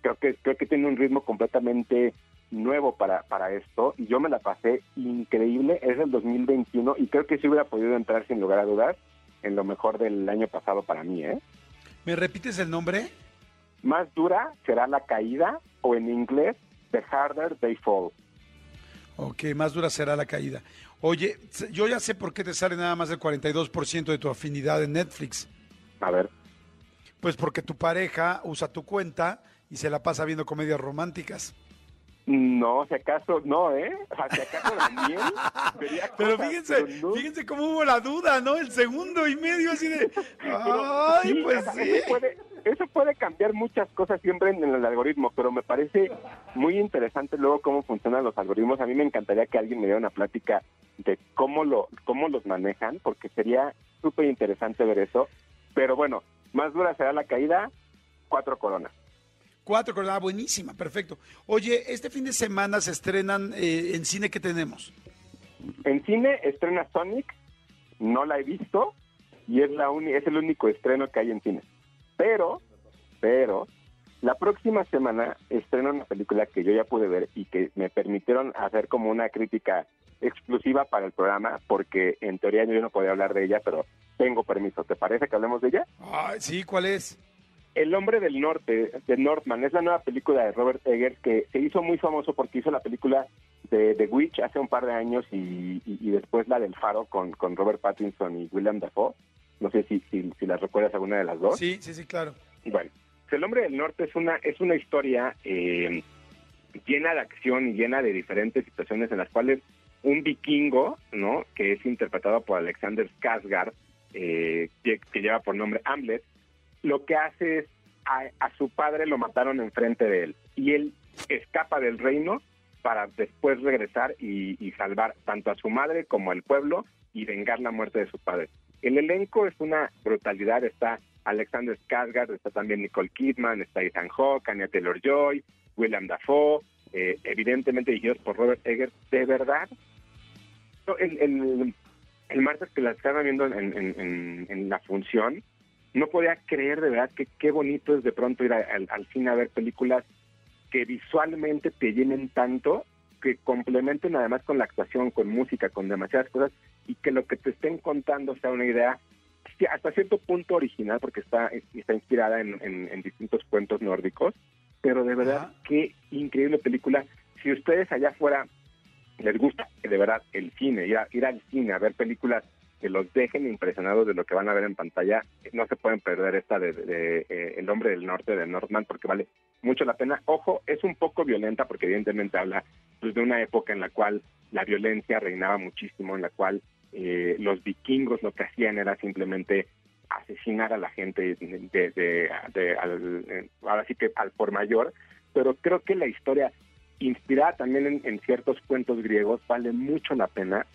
creo que creo que tiene un ritmo completamente nuevo para, para esto. Y yo me la pasé increíble, es el 2021 y creo que sí hubiera podido entrar sin lugar a dudas en lo mejor del año pasado para mí, ¿eh? ¿Me repites el nombre? Más dura será la caída o en inglés The Harder They Fall. Ok, más dura será la caída. Oye, yo ya sé por qué te sale nada más el 42% de tu afinidad en Netflix. A ver. Pues porque tu pareja usa tu cuenta y se la pasa viendo comedias románticas. No, si acaso, no, ¿eh? O sea, si acaso Pero cosas, fíjense, pero no. fíjense cómo hubo la duda, ¿no? El segundo y medio así de... Ay, sí, pues o sea, sí. Eso puede, eso puede cambiar muchas cosas siempre en el algoritmo, pero me parece muy interesante luego cómo funcionan los algoritmos. A mí me encantaría que alguien me diera una plática de cómo lo cómo los manejan, porque sería súper interesante ver eso. Pero bueno, más dura será la caída, cuatro coronas. Cuatro coronas, buenísima, perfecto. Oye, este fin de semana se estrenan eh, en cine que tenemos. En cine estrena Sonic, no la he visto y es la uni- es el único estreno que hay en cine. Pero, pero la próxima semana estrena una película que yo ya pude ver y que me permitieron hacer como una crítica exclusiva para el programa porque en teoría yo no podía hablar de ella, pero tengo permiso. ¿Te parece que hablemos de ella? Ay, sí, ¿cuál es? El hombre del norte, de Northman, es la nueva película de Robert Eggers que se hizo muy famoso porque hizo la película de The Witch hace un par de años y, y- y después la del Faro con, con Robert Pattinson y William Dafoe. No sé si, si, si las recuerdas alguna de las dos. Sí, sí, sí, claro. Bueno, El hombre del norte es una, es una historia eh, llena de acción y llena de diferentes situaciones en las cuales un vikingo, ¿no? Que es interpretado por Alexander Skarsgård, eh, que, que lleva por nombre Hamlet, lo que hace es a, a su padre lo mataron enfrente de él y él escapa del reino para después regresar y, salvar tanto a su madre como al pueblo y vengar la muerte de su padre. El elenco es una brutalidad, está Alexander Skarsgård, está también Nicole Kidman, está Ethan Hawke, Anya Taylor-Joy, William Dafoe, eh, evidentemente dirigidos por Robert Eggers. De verdad, el, martes que la estaba viendo en, en- en- en la función, no podía creer de verdad que qué bonito es de pronto ir a- al, al cine a ver películas que visualmente te llenen tanto que complementen además con la actuación, con música, con demasiadas cosas y que lo que te estén contando sea una idea hasta cierto punto original porque está, está inspirada en, en- en distintos cuentos nórdicos, pero de verdad Ajá. qué increíble película. Si ustedes allá afuera les gusta de verdad el cine, ir, a- ir al cine a ver películas que los dejen impresionados de lo que van a ver en pantalla, no se pueden perder esta de, de, eh, El hombre del norte de Northman porque vale mucho la pena. Ojo, es un poco violenta porque evidentemente habla pues, de una época en la cual la violencia reinaba muchísimo, en la cual eh, los vikingos lo que hacían era simplemente asesinar a la gente de, de- al, eh, ahora sí que al por mayor, pero creo que la historia inspirada también en ciertos cuentos griegos vale mucho la pena,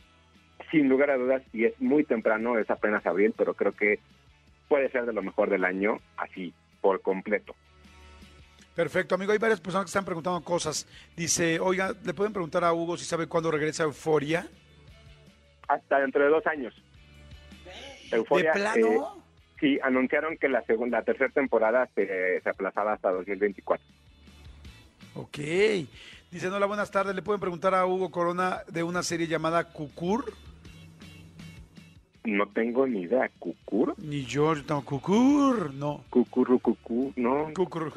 sin lugar a dudas, y es muy temprano, es apenas abril, pero creo que puede ser de lo mejor del año, así, por completo. Perfecto, amigo. Hay varias personas que están preguntando cosas. Dice, oiga, ¿le pueden preguntar a Hugo si sabe cuándo regresa Euforia? Hasta dentro de dos años. Euforia, ¿De plano? eh, sí, anunciaron que la segunda, la tercera temporada se, se aplazaba hasta 2024. Ok. Dice, hola, buenas tardes. ¿Le pueden preguntar a Hugo Corona de una serie llamada Cucur? No tengo ni idea, ¿Cucur? Ni yo, tengo Cucur. No, Cucurru, cucú, no. Cucur.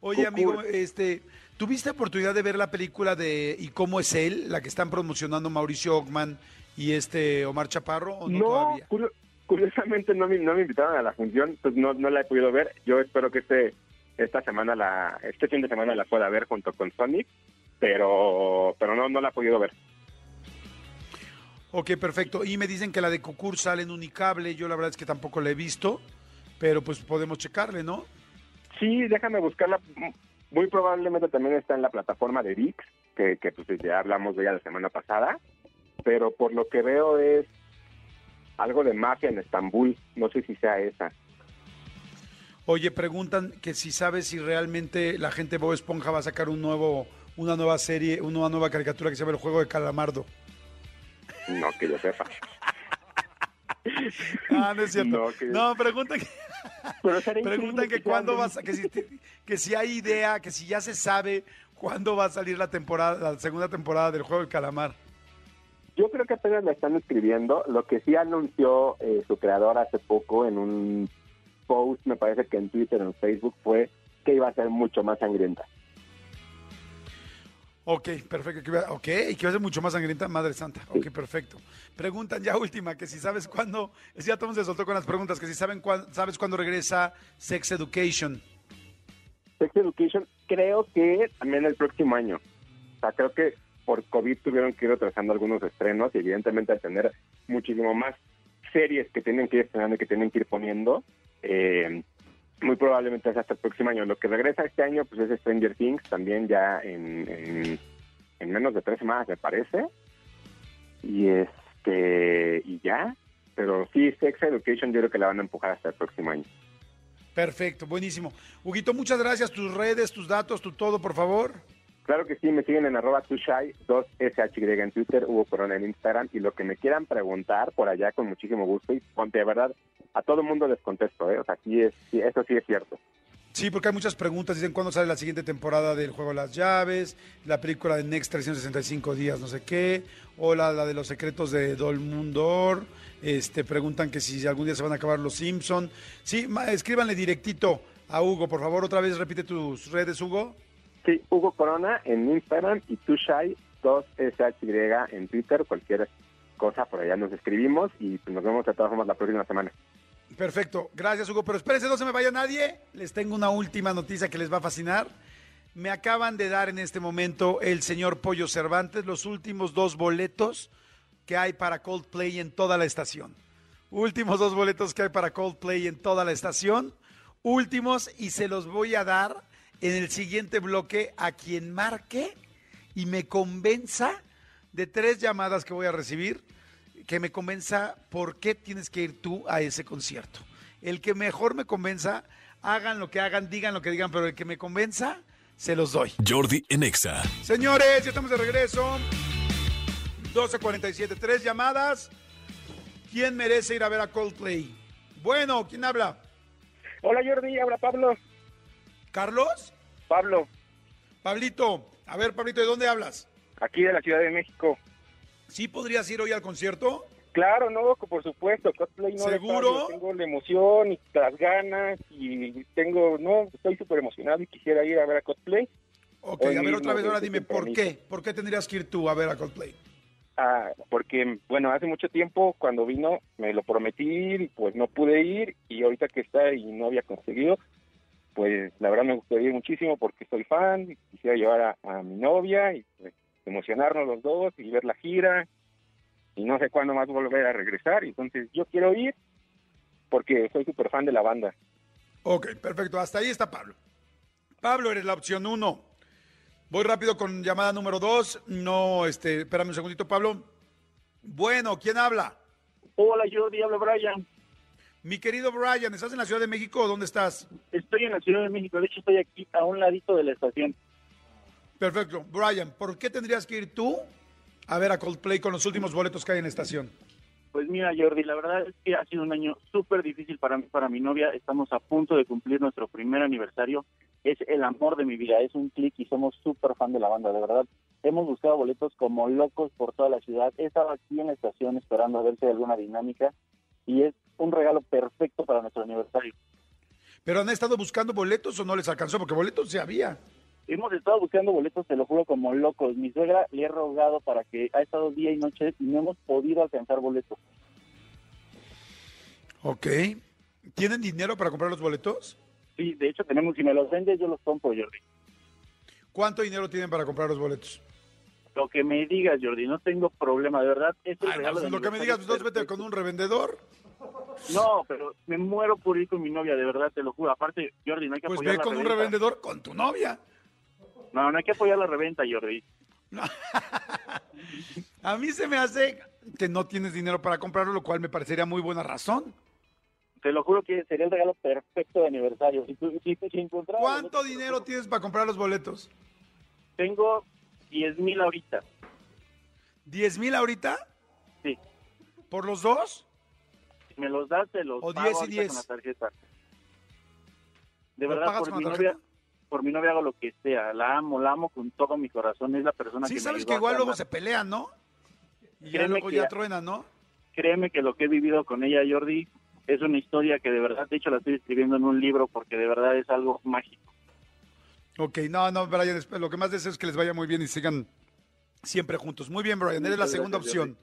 Oye, Cucur. amigo, este, ¿tuviste oportunidad de ver la película de ¿Y cómo es él? La que están promocionando Mauricio Ockman y este Omar Chaparro, ¿o no, No, todavía? curio- curiosamente no me, no me invitaron a la función, pues no, no la he podido ver. Yo espero que este esta semana la este fin de semana la pueda ver junto con Sonic, pero pero no no la he podido ver. Ok, perfecto. Y me dicen que la de Cucur sale en Unicable. Yo la verdad es que tampoco la he visto, pero pues podemos checarle, ¿no? Sí, déjame buscarla. Muy probablemente también está en la plataforma de VIX, que, que pues ya hablamos de ella la semana pasada, pero por lo que veo es algo de mafia en Estambul. No sé si sea esa. Oye, preguntan que si sabes si realmente la gente Bob Esponja va a sacar un nuevo, una nueva serie, una nueva caricatura que se llama El Juego de Calamardo. No que yo sepa. Ah, no es cierto. No, que- No, preguntan que, increíble que cuándo vas a, que si, te- que si hay idea, que si ya se sabe cuándo va a salir la temporada, la segunda temporada del Juego del Calamar. Yo creo que apenas la están escribiendo. Lo que sí anunció eh, su creador hace poco en un post, me parece que en Twitter, en Facebook, fue que iba a ser mucho más sangrienta. Ok, perfecto. Ok, que va a ser mucho más sangrienta, Madre Santa. Ok, perfecto. Preguntan ya última, que si sabes cuándo, ya todo se soltó con las preguntas, que si saben cuán- sabes cuándo regresa Sex Education. Sex Education, creo que también el próximo año. O sea, creo que por COVID tuvieron que ir retrasando algunos estrenos y evidentemente al tener muchísimo más series que tienen que ir estrenando y que tienen que ir poniendo, eh, muy probablemente hasta el próximo año. Lo que regresa este año pues es Stranger Things, también ya en, en, en menos de tres semanas me parece. Y este y ya, pero sí, Sex Education yo creo que la van a empujar hasta el próximo año. Perfecto, buenísimo. Huguito, muchas gracias. Tus redes, tus datos, tu todo, por favor. Claro que sí, me siguen en arroba tushai, 2SHY en Twitter, Hugo Corona en Instagram, y lo que me quieran preguntar por allá con muchísimo gusto, y de verdad, a todo mundo les contesto, ¿eh? O sea, sí es, eso sí es cierto. Sí, porque hay muchas preguntas. Dicen cuándo sale la siguiente temporada del Juego de las Llaves, la película de Next 365 días, no sé qué, o la, la de los secretos de Dolmundor. Este, preguntan que si algún día se van a acabar los Simpson. Sí, escríbanle directito a Hugo, por favor. Otra vez repite tus redes, Hugo. Sí, Hugo Corona en Instagram y tushai, 2SHY en Twitter, cualquier cosa por allá nos escribimos y pues, nos vemos de todas formas la próxima semana. Perfecto, gracias Hugo. Pero espérense, no se me vaya nadie. Les tengo una última noticia que les va a fascinar. Me acaban de dar en este momento el señor Pollo Cervantes los últimos dos boletos que hay para Coldplay en toda la estación. Últimos dos boletos que hay para Coldplay en toda la estación. Últimos y se los voy a dar en el siguiente bloque a quien marque y me convenza de tres llamadas que voy a recibir que me convenza por qué tienes que ir tú a ese concierto. El que mejor me convenza, hagan lo que hagan, digan lo que digan, pero el que me convenza, se los doy. Jordi en Exa. Señores, ya estamos de regreso. 12.47, tres llamadas. ¿Quién merece ir a ver a Coldplay? Bueno, ¿quién habla? Hola Jordi, habla Pablo. ¿Carlos? Pablo. Pablito, A ver, Pablito, ¿de dónde hablas? Aquí de la Ciudad de México. ¿Sí podrías ir hoy al concierto? Claro, no, por supuesto, cosplay no ¿Seguro? fallo, Tengo la emoción y las ganas y tengo, no, estoy súper emocionado y quisiera ir a ver a cosplay. Ok, Hoy a ver otra vez, ahora dime, ¿por qué? ¿Por qué tendrías que ir tú a ver a Coldplay? Ah, porque, bueno, hace mucho tiempo cuando vino me lo prometí y pues no pude ir y ahorita que está y no había conseguido, pues la verdad me gustaría ir muchísimo porque soy fan, y quisiera llevar a, a mi novia y pues emocionarnos los dos y ver la gira y no sé cuándo más volver a regresar, y entonces yo quiero ir porque soy súper fan de la banda. Ok, perfecto. Hasta ahí está Pablo. Pablo, eres la opción uno. Voy rápido con llamada número dos. No, este, espérame un segundito, Pablo. Bueno, ¿quién habla? Hola, Jordi, habla Brian. Mi querido Brian, ¿estás en la Ciudad de México o dónde estás? Estoy en la Ciudad de México, de hecho estoy aquí a un ladito de la estación. Perfecto. Brian, ¿por qué tendrías que ir tú a ver a Coldplay con los últimos boletos que hay en la estación? Pues mira, Jordi, la verdad es que ha sido un año súper difícil para mí, para mi novia. Estamos a punto de cumplir nuestro primer aniversario. Es el amor de mi vida, es un clic y somos súper fan de la banda, de verdad. Hemos buscado boletos como locos por toda la ciudad. He estado aquí en la estación esperando a ver si hay alguna dinámica y es un regalo perfecto para nuestro aniversario. ¿Pero han estado buscando boletos o no les alcanzó? Porque boletos sí había. Hemos estado buscando boletos, te lo juro, como locos. Mi suegra le he rogado para que ha estado día y noche y no hemos podido alcanzar boletos. Ok. ¿Tienen dinero para comprar los boletos? Sí, de hecho tenemos, si me los vendes yo los compro, Jordi. ¿Cuánto dinero tienen para comprar los boletos? Lo que me digas, Jordi, no tengo problema, de verdad. Es el Ay, regalo pues de lo que me digas, pues vete con un revendedor. No, pero me muero por ir con mi novia, de verdad, te lo juro. Aparte, Jordi, no hay que Pues apoyar ve la con un revendedor con tu novia. No, no hay que apoyar la reventa, Jordi. A mí se me hace que no tienes dinero para comprarlo, lo cual me parecería muy buena razón. Te lo juro que sería el regalo perfecto de aniversario. Si, si, si ¿Cuánto dinero tienes para comprar los boletos? Tengo 10 mil ahorita. ¿10 mil ahorita? Sí. ¿Por los dos? Si me los das, te los O pago 10 y ahorita 10. con la tarjeta. De ¿Lo verdad, por mi, novia, por mi novia hago lo que sea. La amo, la amo con todo mi corazón. Es la persona que Sí, me sabes que igual luego se pelean, ¿no? Y ya Créeme luego ya ya- truenan, ¿no? Créeme que lo que he vivido con ella, Jordi, es una historia que de verdad, de hecho la estoy escribiendo en un libro porque de verdad es algo mágico. Ok, no, no, Brian, lo que más deseo es que les vaya muy bien y sigan siempre juntos. Muy bien, Brian, eres la segunda opción.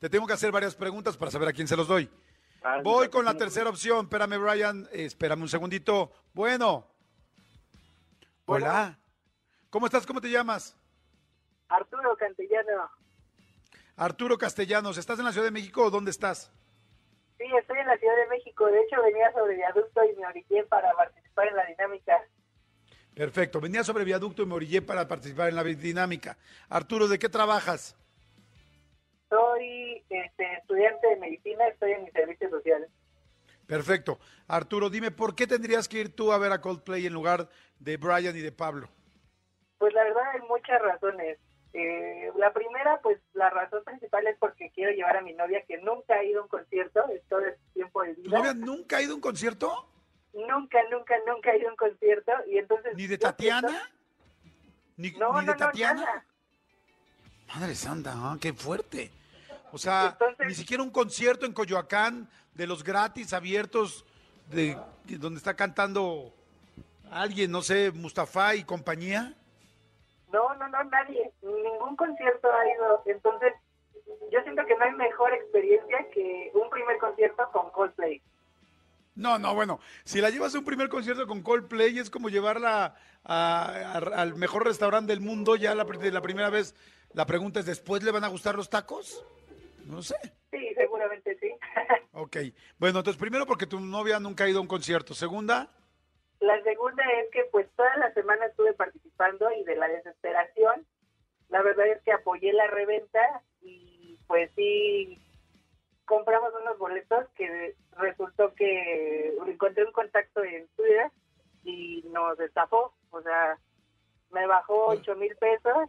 Te tengo que hacer varias preguntas para saber a quién se los doy. Ah, Voy con la tercera opción. Espérame, Brian. eh, espérame un segundito. Bueno. Hola. ¿Cómo estás? ¿Cómo te llamas? Arturo Cantellano. Arturo Castellanos. ¿Estás en la Ciudad de México o dónde estás? Sí, estoy en la Ciudad de México. De hecho, venía sobre viaducto y me orillé para participar en la dinámica. Perfecto. Venía sobre viaducto y me orillé para participar en la dinámica. Arturo, ¿de qué trabajas? Soy este, estudiante de medicina, estoy en mi servicio social. Perfecto. Arturo, dime, ¿por qué tendrías que ir tú a ver a Coldplay en lugar de Brian y de Pablo? Pues la verdad hay muchas razones. Eh, la primera, pues la razón principal es porque quiero llevar a mi novia que nunca ha ido a un concierto en todo este tiempo de ¿Tu vida. novia nunca ha ido a un concierto? Nunca, nunca, nunca ha ido a un concierto y entonces... ¿Ni de Tatiana? siento- ¿Ni, No, ni no, de no, Tatiana? nada. Madre santa, ah, qué fuerte. O sea, Entonces- ni siquiera un concierto en Coyoacán de los gratis abiertos de, de donde está cantando alguien, no sé, Mustafa y compañía. No, no, no, nadie. Ningún concierto ha ido. Entonces, yo siento que no hay mejor experiencia que un primer concierto con Coldplay. No, no, bueno, si la llevas a un primer concierto con Coldplay es como llevarla a- a- al mejor restaurante del mundo ya la, la primera vez. La pregunta es, ¿después le van a gustar los tacos? No sé. Sí, seguramente sí. Ok. Bueno, entonces primero porque tu novia nunca ha ido a un concierto. Segunda, La segunda es que pues toda la semana estuve participando y de la desesperación, la verdad es que apoyé la reventa y pues sí compramos unos boletos que resultó que encontré un contacto en Twitter y nos estafó, o sea, me bajó ocho mil pesos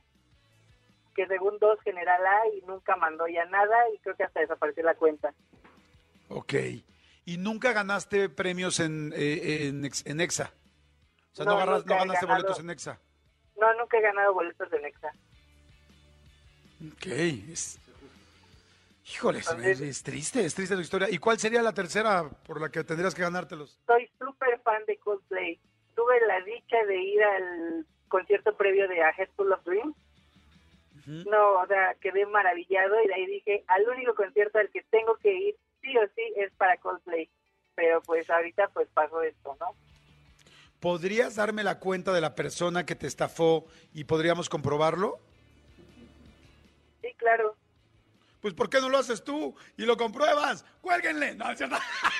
que según dos general A y nunca mandó ya nada y creo que hasta desapareció la cuenta. ok. ¿Y nunca ganaste premios en, eh, en, en EXA? O sea, no, No, agarras- nunca no he ganaste ganado. boletos en EXA. No, nunca he ganado boletos de Nexa. Ok. Es... Híjole, es, triste, es triste la historia. ¿Y cuál sería la tercera por la que tendrías que ganártelos? Soy súper fan de Coldplay. Tuve la dicha de ir al concierto previo de A Head Full of Dreams. No, o sea, quedé maravillado y de ahí dije, al único concierto al que tengo que ir, sí o sí, es para Coldplay. Pero pues ahorita pues pasó esto, ¿no? ¿Podrías darme la cuenta de la persona que te estafó y podríamos comprobarlo? Sí, claro. Pues ¿por qué no lo haces tú y lo compruebas? ¡Cuélguenle! No, es cierto.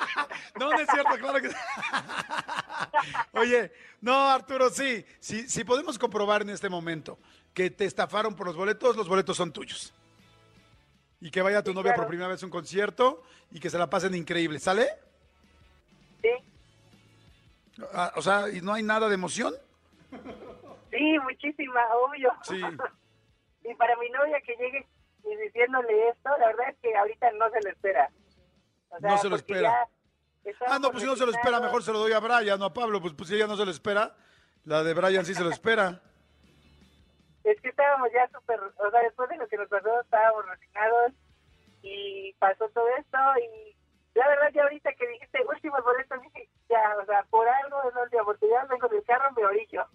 no, no es cierto, claro que Oye, no, Arturo, sí. Si sí, podemos comprobar en este momento que te estafaron por los boletos, los boletos son tuyos. Y que vaya tu Sí, novia claro. por primera vez a un concierto y que se la pasen increíble. ¿Sale? Sí. Ah, o sea, ¿y no hay nada de emoción? Sí, muchísima, obvio. Sí. y para mi novia que llegue y diciéndole esto, la verdad es que ahorita no se lo espera. O sea, No se lo porque espera. ya Ah, no, pues si no se lo espera, mejor se lo doy a Brian, no a Pablo. Pues, pues si ella no se lo espera, la de Brian sí se lo espera. Es que estábamos ya súper, o sea, después de lo que nos pasó, estábamos resignados y pasó todo esto y la verdad ya ahorita que dijiste últimos boletos, dije, ya, o sea, por algo es la última oportunidad, vengo del carro, me orillo.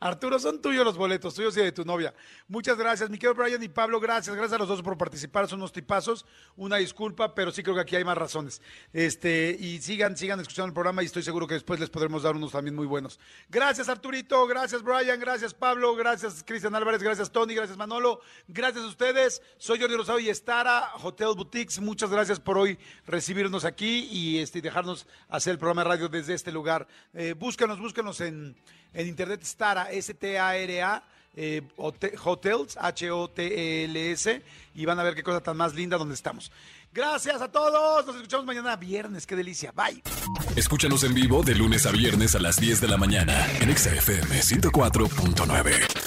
Arturo, son tuyos los boletos, tuyos y de tu novia. Muchas gracias, mi querido Brian y Pablo, gracias, gracias a los dos por participar, son unos tipazos. Una disculpa, pero sí creo que aquí hay más razones. Este, y sigan, sigan escuchando el programa y estoy seguro que después les podremos dar unos también muy buenos. Gracias, Arturito, gracias, Brian, gracias, Pablo, gracias, Cristian Álvarez, gracias, Tony, gracias, Manolo, gracias a ustedes. Soy Jordi Rosado y Estara, Hotel Boutiques. Muchas gracias por hoy recibirnos aquí y este, dejarnos hacer el programa de radio desde este lugar. Eh, búscanos, búscanos en, en internet, Stara, S-T-A-R-A. eh, hote- hotels, H-O-T-E-L-S, y van a ver qué cosa tan más linda donde estamos. Gracias a todos, nos escuchamos mañana viernes, qué delicia, bye. Escúchanos en vivo de lunes a viernes a las 10 de la mañana en Exa FM 104.9.